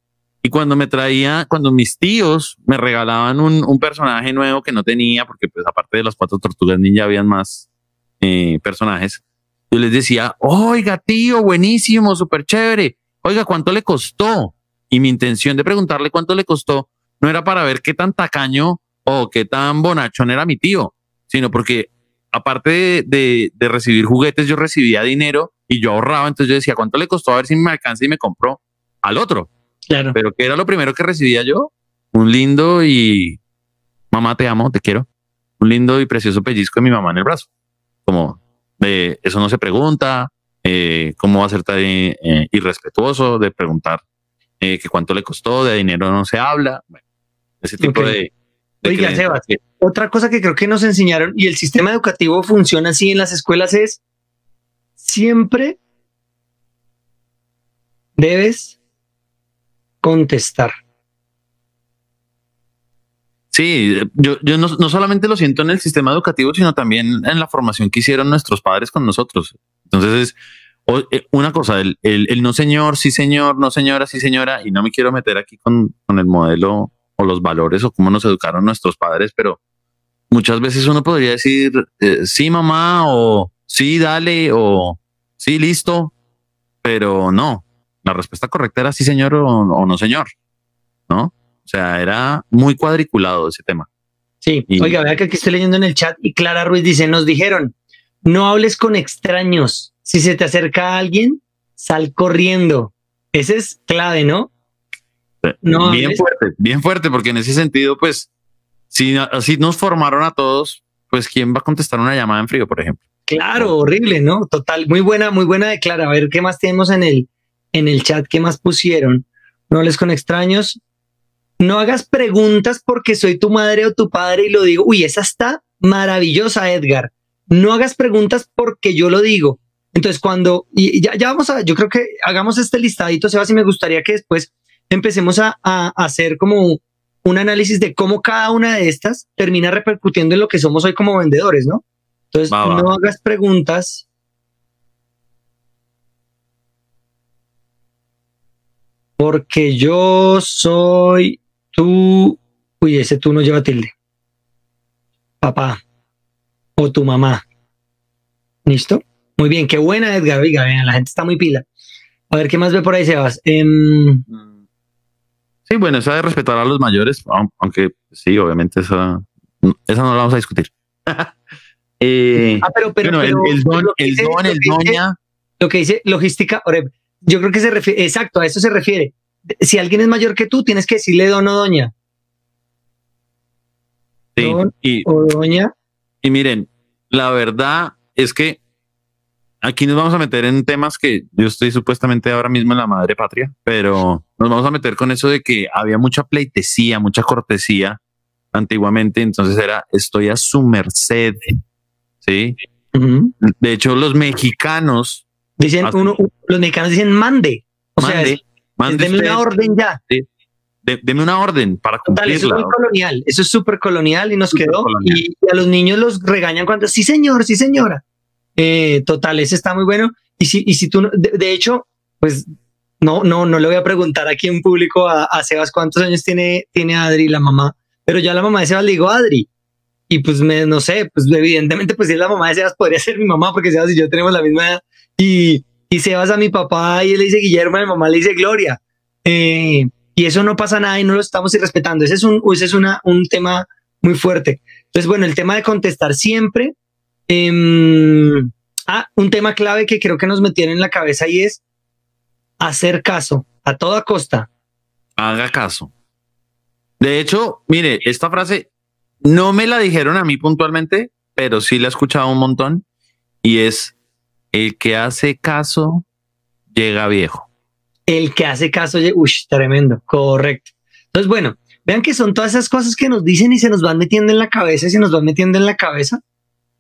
y cuando me traía, cuando mis tíos me regalaban un, personaje nuevo que no tenía, porque pues aparte de las cuatro tortugas ninja habían más eh, personajes, yo les decía, oiga tío, buenísimo, súper chévere, oiga, ¿cuánto le costó? Y mi intención de preguntarle cuánto le costó no era para ver qué tan tacaño o qué tan bonachón era mi tío, sino porque aparte de, de recibir juguetes, yo recibía dinero y yo ahorraba, entonces yo decía, ¿cuánto le costó? A ver si me alcanza y me compró al otro. Claro. Pero ¿qué era lo primero que recibía yo? Un lindo y mamá te amo, te quiero. Un lindo y precioso pellizco de mi mamá en el brazo. Como de eso no se pregunta, eh, cómo va a ser tan eh, irrespetuoso de preguntar eh, que cuánto le costó, de dinero no se habla. ese tipo de, Oiga, Sebas, otra cosa que creo que nos enseñaron y el sistema educativo funciona así en las escuelas es siempre debes contestar. Sí, yo, yo no, no, solamente lo siento en el sistema educativo, sino también en la formación que hicieron nuestros padres con nosotros. Entonces, es eh, una cosa, el, el, no señor, sí señor, no señora, sí señora, y no me quiero meter aquí con, con el modelo o los valores o cómo nos educaron nuestros padres, pero muchas veces uno podría decir eh, sí mamá o sí dale o sí listo, pero no, la respuesta correcta era sí señor o, o no señor, ¿no? O sea, era muy cuadriculado ese tema. Sí, oiga, vea que aquí estoy leyendo en el chat y Clara Ruiz dice, nos dijeron, no hables con extraños. Si se te acerca alguien, sal corriendo. Ese es clave, ¿no? no bien fuerte, bien fuerte, porque en ese sentido, pues, si así nos formaron a todos, pues, ¿quién va a contestar una llamada en frío, por ejemplo? Claro, horrible, ¿no? Total, muy buena, muy buena de Clara. A ver, ¿qué más tenemos en el, en el chat? ¿Qué más pusieron? No hables con extraños no hagas preguntas porque soy tu madre o tu padre y lo digo. Uy, esa está maravillosa, Edgar. No hagas preguntas porque yo lo digo. Entonces, cuando y ya, ya vamos a, yo creo que hagamos este listadito, Sebas, y me gustaría que después empecemos a, hacer como un análisis de cómo cada una de estas termina repercutiendo en lo que somos hoy como vendedores, ¿no? Entonces, no hagas preguntas. Porque yo soy tú, uy, ese tú no lleva tilde. Papá o tu mamá. ¿Listo? Muy bien, qué buena Edgar, oiga, la gente está muy pila. A ver, ¿qué más ve por ahí, Sebas? Em, sí, bueno, esa de respetar a los mayores, aunque sí, obviamente esa, esa no la vamos a discutir. Eh, ah, pero, pero, el, don, el don, el doña. Lo que dice logística, yo creo que se refiere, exacto, a eso se refiere si alguien es mayor que tú, tienes que decirle don o doña. Sí, y, o doña. Y miren, la verdad es que aquí nos vamos a meter en temas que yo estoy supuestamente ahora mismo en la madre patria, pero nos vamos a meter con eso de que había mucha pleitesía, mucha cortesía antiguamente, entonces era estoy a su merced, ¿sí? De hecho, los mexicanos... Dicen, uno, los mexicanos dicen mande. O sea, Deme una orden ya. deme una orden para cumplirla. eso es muy colonial, eso es súper colonial y nos quedó. Y, a los niños los regañan cuando, sí señor, sí señora. Eh, total, ese está muy bueno. Y si, y si tú, de, hecho, pues no, no, no le voy a preguntar aquí en público a, Sebas cuántos años tiene, tiene Adri, la mamá, pero ya la mamá de Sebas le digo Adri. Y pues me, no sé, pues evidentemente, pues si es la mamá de Sebas, podría ser mi mamá, porque Sebas y yo tenemos la misma edad. Y, y se vas a mi papá y él le dice Guillermo, a mi mamá le dice Gloria. Eh, y eso no pasa nada y no lo estamos irrespetando. Ese es un, ese es una, un tema muy fuerte. Entonces, bueno, el tema de contestar siempre. Em, ah, un tema clave que creo que nos metieron en la cabeza y es hacer caso a toda costa. Haga caso. De hecho, mire, esta frase no me la dijeron a mí puntualmente, pero sí la he escuchado un montón y es el que hace caso llega viejo. El que hace caso, uy, tremendo, correcto. Entonces, bueno, vean que son todas esas cosas que nos dicen y se nos van metiendo en la cabeza y se nos van metiendo en la cabeza.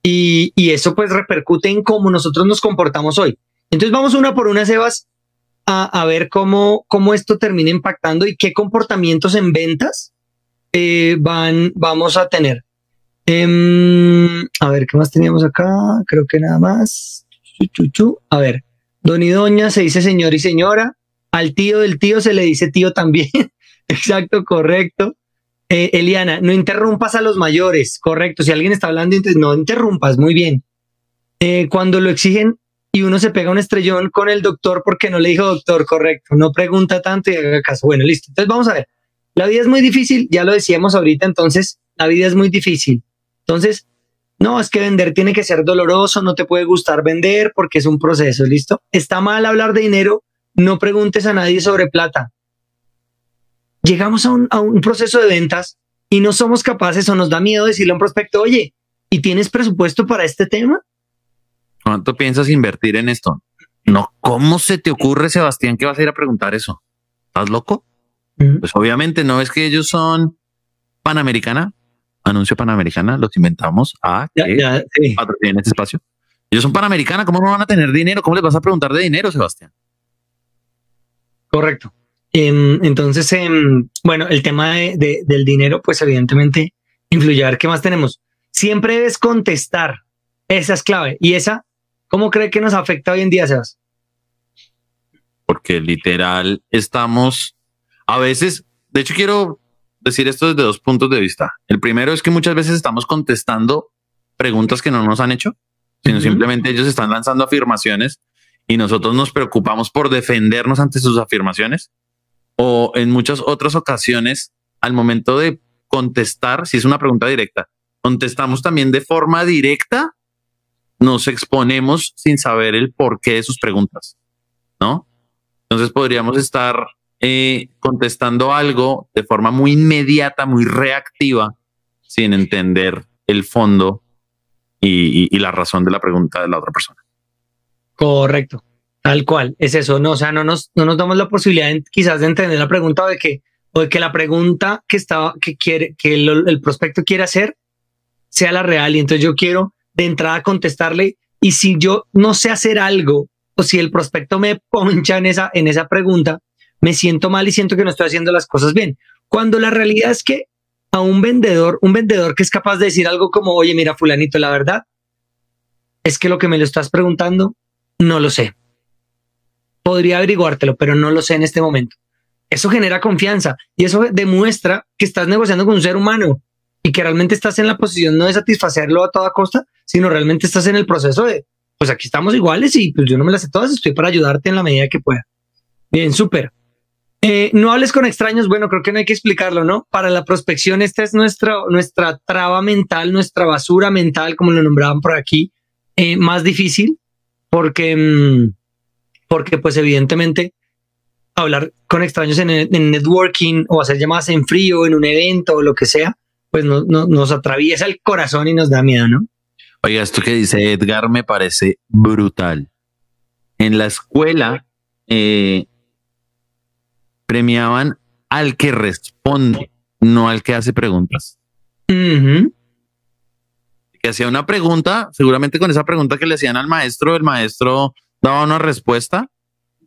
Y, eso pues repercute en cómo nosotros nos comportamos hoy. Entonces vamos una por una, Sebas, a, ver cómo, cómo esto termina impactando y qué comportamientos en ventas eh, van, vamos a tener. Em, a ver, ¿qué más teníamos acá? Creo que nada más. A ver, don y doña se dice señor y señora. Al tío del tío se le dice tío también. Exacto, correcto. Eh, Eliana, no interrumpas a los mayores. Correcto. Si alguien está hablando, no interrumpas. Muy bien. Eh, cuando lo exigen y uno se pega un estrellón con el doctor porque no le dijo doctor, correcto. No pregunta tanto y haga caso. Bueno, listo. Entonces vamos a ver. La vida es muy difícil, ya lo decíamos ahorita, entonces la vida es muy difícil. Entonces, no, es que vender tiene que ser doloroso, no te puede gustar vender porque es un proceso, ¿listo? Está mal hablar de dinero, no preguntes a nadie sobre plata. Llegamos a un, proceso de ventas y no somos capaces o nos da miedo decirle a un prospecto, oye, ¿y tienes presupuesto para este tema? ¿Cuánto piensas invertir en esto? No, ¿cómo se te ocurre, Sebastián, que vas a ir a preguntar eso? ¿Estás loco? Pues obviamente no es que ellos son Panamericana, anuncio Panamericana, los inventamos a que sí. este espacio. Ellos son panamericanas, ¿cómo no van a tener dinero? ¿Cómo les vas a preguntar de dinero, Sebastián? Correcto. Em, entonces, em, bueno, el tema del dinero, pues evidentemente influye. A ver, ¿qué más tenemos? Siempre debes contestar. Esa es clave. Y esa, ¿cómo cree que nos afecta hoy en día, Sebas? Porque literal estamos, a veces, de hecho quiero decir esto desde dos puntos de vista. El primero es que muchas veces estamos contestando preguntas que no nos han hecho, sino simplemente ellos están lanzando afirmaciones y nosotros nos preocupamos por defendernos ante sus afirmaciones o en muchas otras ocasiones, al momento de contestar, si es una pregunta directa, contestamos también de forma directa, nos exponemos sin saber el porqué de sus preguntas, ¿no? Entonces podríamos estar eh, contestando algo de forma muy inmediata, muy reactiva, sin entender el fondo y la razón de la pregunta de la otra persona. Correcto. Tal cual, es eso, no, o sea, no nos, no nos damos la posibilidad quizás de entender la pregunta o de que, o de que la pregunta que estaba, que quiere, que el, prospecto quiere hacer sea la real. Y entonces yo quiero de entrada contestarle. Y si yo no sé hacer algo, o si el prospecto me poncha en esa, en esa pregunta, me siento mal y siento que no estoy haciendo las cosas bien. Cuando la realidad es que a un vendedor, un vendedor que es capaz de decir algo como, oye, mira, fulanito, la verdad es que lo que me lo estás preguntando, no lo sé podría averiguártelo, pero no lo sé en este momento. Eso genera confianza y eso demuestra que estás negociando con un ser humano y que realmente estás en la posición no de satisfacerlo a toda costa, sino realmente estás en el proceso de, pues aquí estamos iguales y pues yo no me las sé todas, estoy para ayudarte en la medida que pueda. Bien, súper. Eh, no hables con extraños, bueno, creo que no hay que explicarlo, ¿no? Para la prospección, esta es nuestra, nuestra traba mental, nuestra basura mental, como lo nombraban por aquí, eh, más difícil, porque... Mm, porque pues evidentemente hablar con extraños en, networking o hacer llamadas en frío, en un evento o lo que sea, pues no, nos atraviesa el corazón y nos da miedo, ¿no? Oiga, esto que dice Edgar me parece brutal. En la escuela eh, premiaban al que responde, no al que hace preguntas. Que hacía una pregunta, seguramente con esa pregunta que le hacían al maestro, el maestro daba una respuesta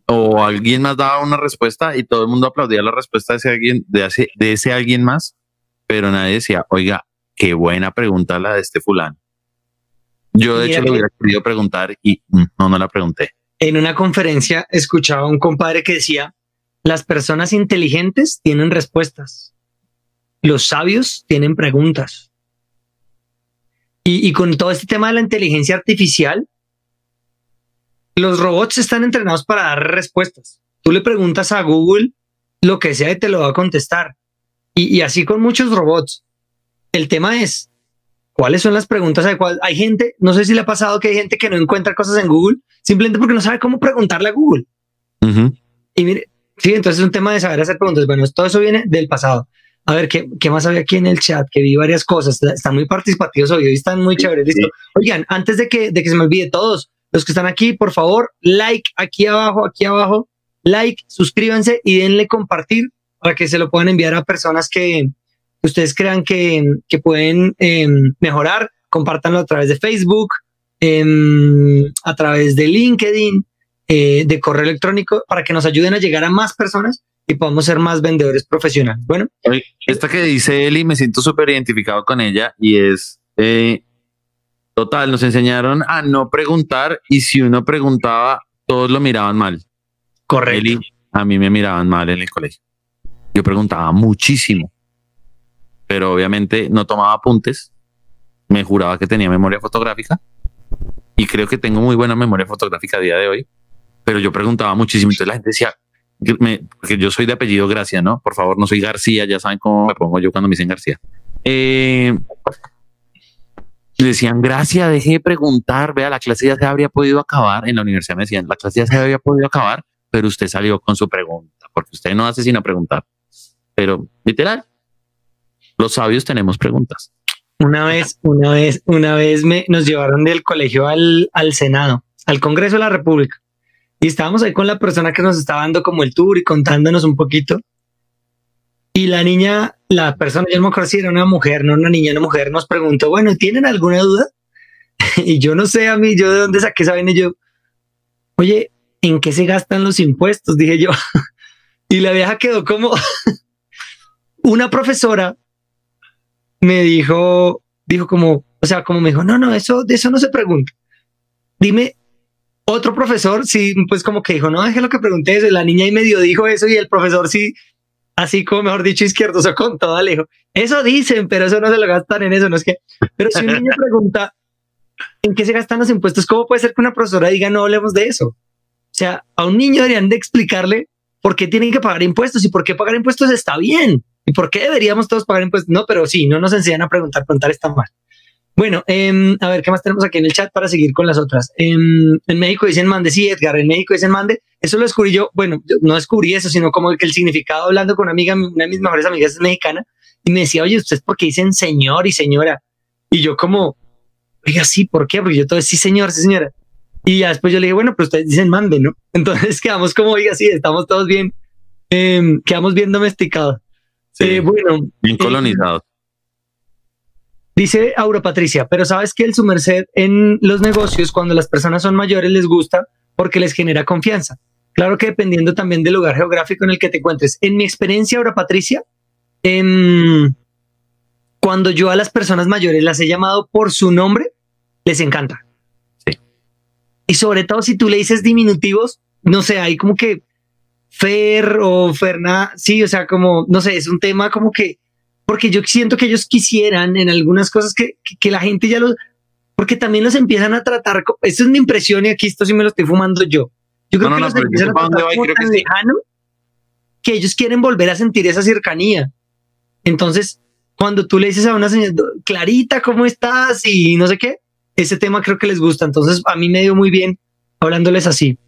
o alguien más daba una respuesta y todo el mundo aplaudía la respuesta de ese alguien, de ese, de ese alguien más, pero nadie decía, oiga, qué buena pregunta la de este fulano. Yo de hecho le hubiera querido preguntar y mm, no, no la pregunté. En una conferencia escuchaba a un compadre que decía, las personas inteligentes tienen respuestas, los sabios tienen preguntas. Y, y con todo este tema de la inteligencia artificial, los robots están entrenados para dar respuestas. Tú le preguntas a Google lo que sea y te lo va a contestar. Y, así con muchos robots. El tema es, ¿cuáles son las preguntas adecuadas? Hay gente, no sé si le ha pasado que hay gente que no encuentra cosas en Google simplemente porque no sabe cómo preguntarle a Google. Y mire, sí, entonces es un tema de saber hacer preguntas. Bueno, todo eso viene del pasado. A ver, ¿qué, qué más había aquí en el chat? Que vi varias cosas. Están muy participativos hoy, hoy están muy chéveres. Listo. Oigan, antes de que, de que se me olvide todos, los que están aquí, por favor, like aquí abajo, aquí abajo, like, suscríbanse y denle compartir para que se lo puedan enviar a personas que ustedes crean que, que pueden em, mejorar. Compártanlo a través de Facebook, em, a través de LinkedIn, eh, de correo electrónico, para que nos ayuden a llegar a más personas y podamos ser más vendedores profesionales. Bueno, esta que dice Eli, me siento súper identificado con ella y es eh, Total, nos enseñaron a no preguntar y si uno preguntaba, todos lo miraban mal. Correcto. a mí me miraban mal en el colegio. Yo preguntaba muchísimo, pero obviamente no tomaba apuntes. Me juraba que tenía memoria fotográfica y creo que tengo muy buena memoria fotográfica a día de hoy, pero yo preguntaba muchísimo. Entonces la gente decía, porque yo soy de apellido Gracia, ¿no? Por favor, no soy García, ya saben cómo me pongo yo cuando me dicen García. Eh, decían, gracias, deje de preguntar, vea, la clase ya se habría podido acabar. En la universidad me decían, la clase ya se había podido acabar, pero usted salió con su pregunta, porque usted no hace sino preguntar. Pero literal, los sabios tenemos preguntas. Una vez, una vez, una vez me, nos llevaron del colegio al, al Senado, al Congreso de la República. Y estábamos ahí con la persona que nos estaba dando como el tour y contándonos un poquito. Y la niña, la persona, yo no me acuerdo si era una mujer, no una niña, una mujer, nos preguntó, bueno, ¿tienen alguna duda? y yo no sé a mí, yo de dónde saqué esa vaina, y yo, oye, ¿en qué se gastan los impuestos? Dije yo. y la vieja quedó como una profesora me dijo, dijo como, o sea, como me dijo, no, no, eso, de eso no se pregunta. Dime, otro profesor, sí, pues como que dijo, no, deje lo que pregunté eso. La niña y medio dijo eso y el profesor sí, así como mejor dicho, izquierdo, se con todo, le dijo, eso dicen, pero eso no se lo gastan en eso, no es que, pero si un niño pregunta, ¿en qué se gastan los impuestos? ¿Cómo puede ser que una profesora diga, no hablemos de eso? O sea, a un niño deberían de explicarle por qué tienen que pagar impuestos y por qué pagar impuestos está bien y por qué deberíamos todos pagar impuestos. No, pero sí, no nos enseñan a preguntar, preguntar está mal. Bueno, em, a ver, ¿qué más tenemos aquí en el chat para seguir con las otras? Em, en México dicen mande, sí, Edgar, en México dicen mande. Eso lo descubrí yo, bueno, no descubrí eso, sino como que el significado hablando con una amiga, una de mis mejores amigas es mexicana, y me decía, oye, ¿ustedes por qué dicen señor y señora? Y yo como, oiga, sí, ¿por qué? Porque yo todo es sí, señor, sí, señora. Y ya después yo le dije, bueno, pero ustedes dicen mande, ¿no? Entonces quedamos como, oiga, sí, estamos todos bien, em, quedamos bien domesticados. Sí, eh, bueno, bien colonizados. Dice Aura Patricia, pero sabes que el su merced en los negocios, cuando las personas son mayores, les gusta porque les genera confianza. Claro que dependiendo también del lugar geográfico en el que te encuentres. En mi experiencia, Aura Patricia, em, cuando yo a las personas mayores las he llamado por su nombre, les encanta. Sí. Y sobre todo si tú le dices diminutivos, no sé, hay como que Fer o Ferna, sí, o sea, como, no sé, es un tema como que porque yo siento que ellos quisieran en algunas cosas que, que, la gente ya los, porque también los empiezan a tratar, esa es mi impresión y aquí esto sí me lo estoy fumando yo. Yo creo que los empiezan a tratar como tan lejano que ellos quieren volver a sentir esa cercanía. Entonces, cuando tú le dices a una señora, Clarita, ¿cómo estás? Y no sé qué, ese tema creo que les gusta. Entonces, a mí me dio muy bien hablándoles así.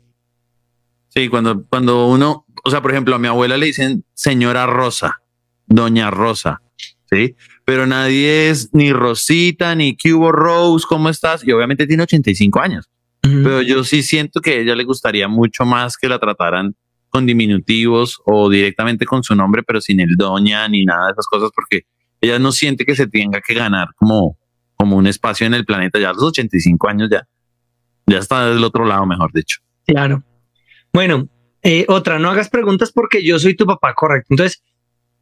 Sí, cuando, cuando uno, o sea, por ejemplo, a mi abuela le dicen señora Rosa, doña Rosa. ¿Sí? Pero nadie es ni Rosita, ni Cubo Rose, ¿cómo estás? Y obviamente tiene 85 años. Pero yo sí siento que a ella le gustaría mucho más que la trataran con diminutivos o directamente con su nombre, pero sin el doña ni nada de esas cosas, porque ella no siente que se tenga que ganar como, como un espacio en el planeta. Ya a los 85 años ya, ya está del otro lado, mejor dicho. Claro. Bueno, eh, otra, no hagas preguntas porque yo soy tu papá, correcto. Entonces,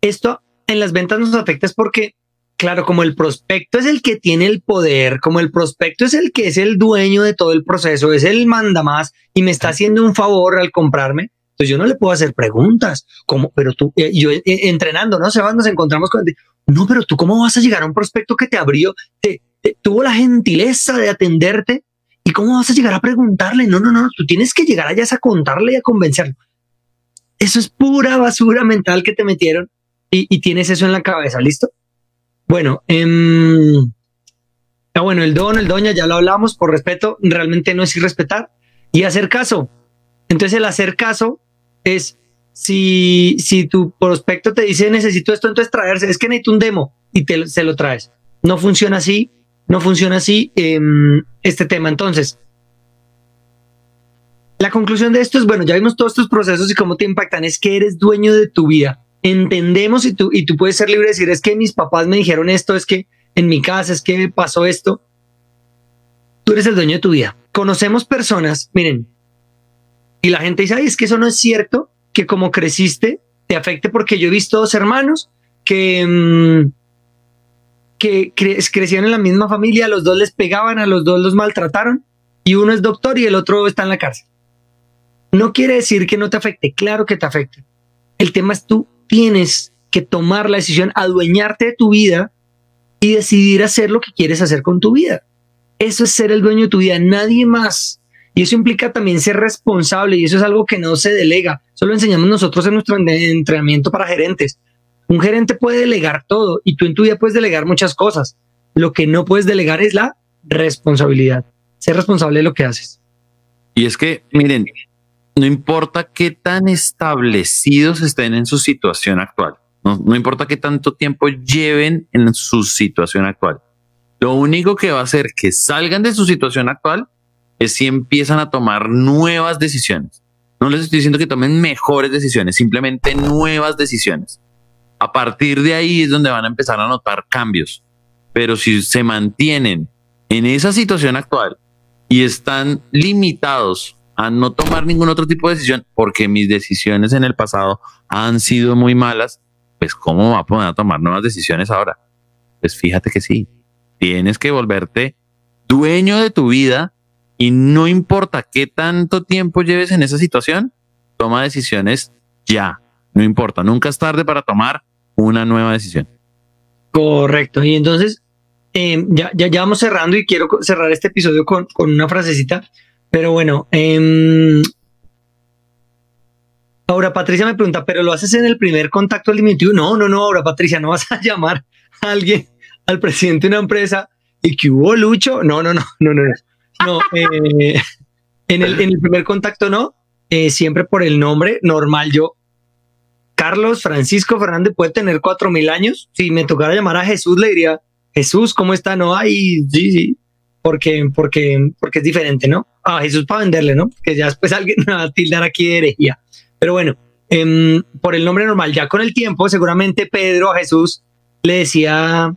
esto en las ventas nos afecta es porque, claro, como el prospecto es el que tiene el poder, como el prospecto es el que es el dueño de todo el proceso, es el manda más y me está haciendo un favor al comprarme, pues yo no le puedo hacer preguntas, como, pero tú, eh, yo eh, entrenando, ¿no? Se nos encontramos con, no, pero tú cómo vas a llegar a un prospecto que te abrió, te, tuvo la gentileza de atenderte y cómo vas a llegar a preguntarle, no, no, no, tú tienes que llegar allá a contarle y a convencerlo. Eso es pura basura mental que te metieron y, tienes eso en la cabeza, ¿listo? Bueno, ah, bueno, el don, el doña, ya lo hablamos, por respeto, realmente no es irrespetar y hacer caso. Entonces el hacer caso es si, si tu prospecto te dice necesito esto, entonces traerse, es que necesito un demo y te, se lo traes. No funciona así, no funciona así em, este tema. Entonces, la conclusión de esto es, bueno, ya vimos todos estos procesos y cómo te impactan, es que eres dueño de tu vida entendemos y tú, y tú puedes ser libre de decir, es que mis papás me dijeron esto, es que en mi casa, es que pasó esto. Tú eres el dueño de tu vida. Conocemos personas, miren, y la gente dice, es que eso no es cierto, que como creciste te afecte porque yo he visto dos hermanos que, mm, que crecieron en la misma familia, los dos les pegaban, a los dos los maltrataron y uno es doctor y el otro está en la cárcel. No quiere decir que no te afecte, claro que te afecte. El tema es tú tienes que tomar la decisión, adueñarte de tu vida y decidir hacer lo que quieres hacer con tu vida. Eso es ser el dueño de tu vida, nadie más. Y eso implica también ser responsable y eso es algo que no se delega. Solo enseñamos nosotros en nuestro entrenamiento para gerentes. Un gerente puede delegar todo y tú en tu vida puedes delegar muchas cosas. Lo que no puedes delegar es la responsabilidad. Ser responsable de lo que haces. Y es que, miren, no importa qué tan establecidos estén en su situación actual, no, importa qué tanto tiempo lleven en su situación actual. Lo único que va a hacer que salgan de su situación actual es si empiezan a tomar nuevas decisiones. No les estoy diciendo que tomen mejores decisiones, simplemente nuevas decisiones. A partir de ahí es donde van a empezar a notar cambios. Pero si se mantienen en esa situación actual y están limitados a no tomar ningún otro tipo de decisión porque mis decisiones en el pasado han sido muy malas, pues ¿cómo va a poder tomar nuevas decisiones ahora? Pues fíjate que sí, tienes que volverte dueño de tu vida y no importa qué tanto tiempo lleves en esa situación, toma decisiones ya, no importa, nunca es tarde para tomar una nueva decisión. Correcto, y entonces eh, ya, ya, vamos cerrando y quiero cerrar este episodio con, con una frasecita, pero bueno, eh, ahora Patricia me pregunta, ¿pero lo haces en el primer contacto al diminutivo? No, no, no, ahora Patricia, no vas a llamar a alguien, al presidente de una empresa y que hubo Lucho. No, no, no, no, no, no. no eh, en, el, en el primer contacto no, eh, siempre por el nombre normal yo. Carlos Francisco Fernández puede tener cuatro mil años. Si me tocara llamar a Jesús, le diría, Jesús, ¿cómo está? No, ay, sí, sí, porque, porque, porque es diferente, ¿no? A Jesús para venderle, ¿no? Que ya después alguien va a tildar aquí de herejía. Pero bueno, eh, por el nombre normal, ya con el tiempo, seguramente Pedro a Jesús le decía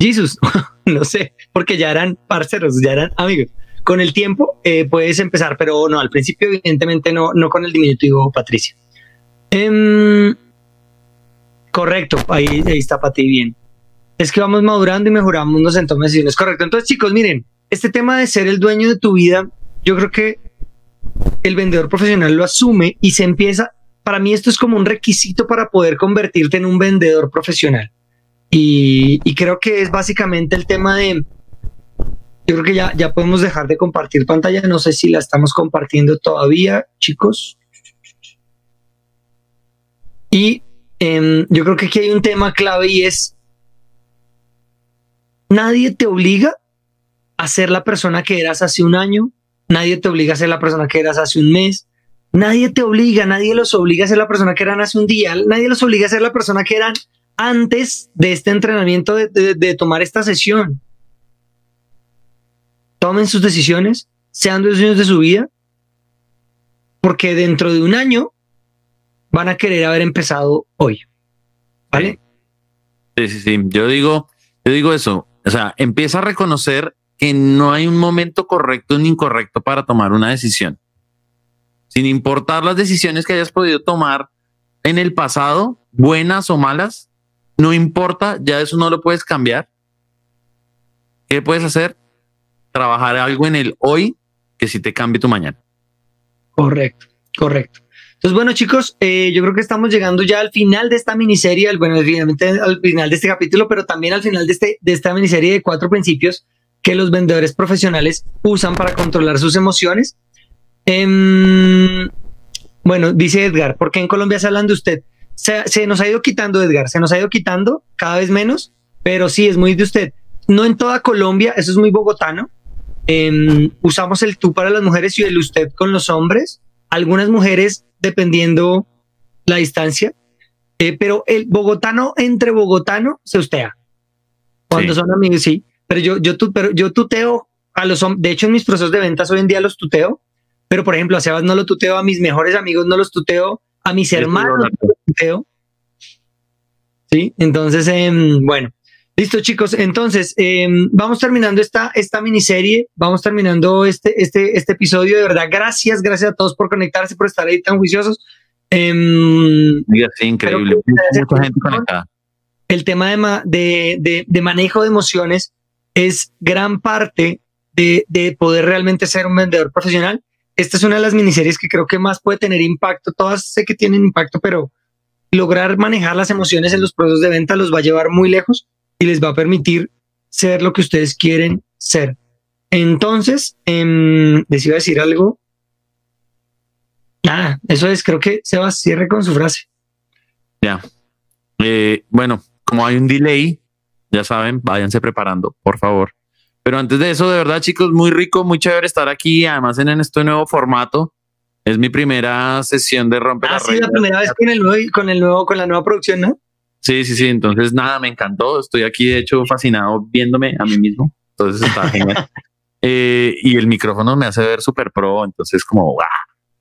Jesús, no sé, porque ya eran parceros, ya eran amigos. Con el tiempo eh, puedes empezar, pero no, al principio evidentemente no, no con el diminutivo Patricia. Eh, correcto, ahí, ahí está para ti bien. Es que vamos madurando y mejoramos nos de decisiones. Correcto. Entonces, chicos, miren, este tema de ser el dueño de tu vida, yo creo que el vendedor profesional lo asume y se empieza. Para mí, esto es como un requisito para poder convertirte en un vendedor profesional. Y, creo que es básicamente el tema de. Yo creo que ya, ya podemos dejar de compartir pantalla. No sé si la estamos compartiendo todavía, chicos. Y eh, yo creo que aquí hay un tema clave y es Nadie te obliga a ser la persona que eras hace un año, nadie te obliga a ser la persona que eras hace un mes, nadie te obliga, nadie los obliga a ser la persona que eran hace un día, nadie los obliga a ser la persona que eran antes de este entrenamiento, de, de, tomar esta sesión. Tomen sus decisiones, sean dueños de su vida, porque dentro de un año van a querer haber empezado hoy. ¿Vale? Sí, sí, sí. Yo digo, yo digo eso. O sea, empieza a reconocer que no hay un momento correcto ni incorrecto para tomar una decisión. Sin importar las decisiones que hayas podido tomar en el pasado, buenas o malas, no importa, ya eso no lo puedes cambiar. ¿Qué puedes hacer? Trabajar algo en el hoy que sí te cambie tu mañana. Correcto, correcto. Entonces, bueno, chicos, eh, yo creo que estamos llegando ya al final de esta miniserie, al, bueno, finalmente al final de este capítulo, pero también al final de, este, de esta miniserie de cuatro principios que los vendedores profesionales usan para controlar sus emociones. Eh, bueno, dice Edgar, ¿por qué en Colombia se hablan de usted? Se, se, nos ha ido quitando, Edgar, se nos ha ido quitando cada vez menos, pero sí, es muy de usted. No en toda Colombia, eso es muy bogotano. Eh, usamos el tú para las mujeres y el usted con los hombres. Algunas mujeres dependiendo la distancia. Eh, pero el bogotano entre bogotano se ustea. Cuando sí. son amigos, sí. Pero yo, yo, tu, pero yo tuteo a los hombres. De hecho, en mis procesos de ventas hoy en día los tuteo. Pero, por ejemplo, a Sebas no lo tuteo, a mis mejores amigos no los tuteo, a mis hermanos no los tuteo. Sí, entonces, eh, bueno. Listo, chicos. Entonces, eh, vamos terminando esta, esta miniserie. Vamos terminando este, este, este episodio. De verdad, gracias, gracias a todos por conectarse, por estar ahí tan juiciosos. Eh, sí, increíble. Mucha gente conectada. El tema de, ma de, de, de, manejo de emociones es gran parte de, de poder realmente ser un vendedor profesional. Esta es una de las miniseries que creo que más puede tener impacto. Todas sé que tienen impacto, pero lograr manejar las emociones en los procesos de venta los va a llevar muy lejos y les va a permitir ser lo que ustedes quieren ser. Entonces, eh, les iba a decir algo. Nada, eso es, creo que Sebas cierre con su frase. Ya. Eh, bueno, como hay un delay, ya saben, váyanse preparando, por favor. Pero antes de eso, de verdad, chicos, muy rico, muy chévere estar aquí, además en, en este nuevo formato. Es mi primera sesión de romper ah, sí, la primera vez con el nuevo, con el nuevo, con la nueva producción, ¿no? Sí, sí, sí. Entonces, nada, me encantó. Estoy aquí, de hecho, fascinado viéndome a mí mismo. Entonces, está genial. eh, y el micrófono me hace ver súper pro. Entonces, como, ¡guau!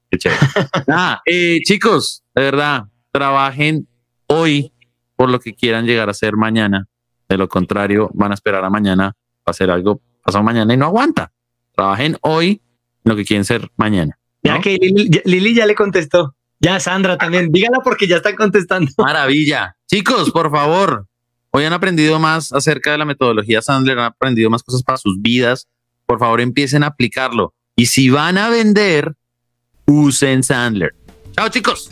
¡Qué chévere! nada, eh, chicos, de verdad, trabajen hoy por lo que quieran llegar a ser mañana. De lo contrario, van a esperar a mañana para hacer algo pasado mañana y no aguanta. Trabajen hoy en lo que quieren ser mañana. Ya que Lili, ya le contestó. Ya Sandra también. Dígala porque ya están contestando. Maravilla. Chicos, por favor. Hoy han aprendido más acerca de la metodología Sandler, han aprendido más cosas para sus vidas. Por favor, empiecen a aplicarlo. Y si van a vender, usen Sandler. Chao, chicos.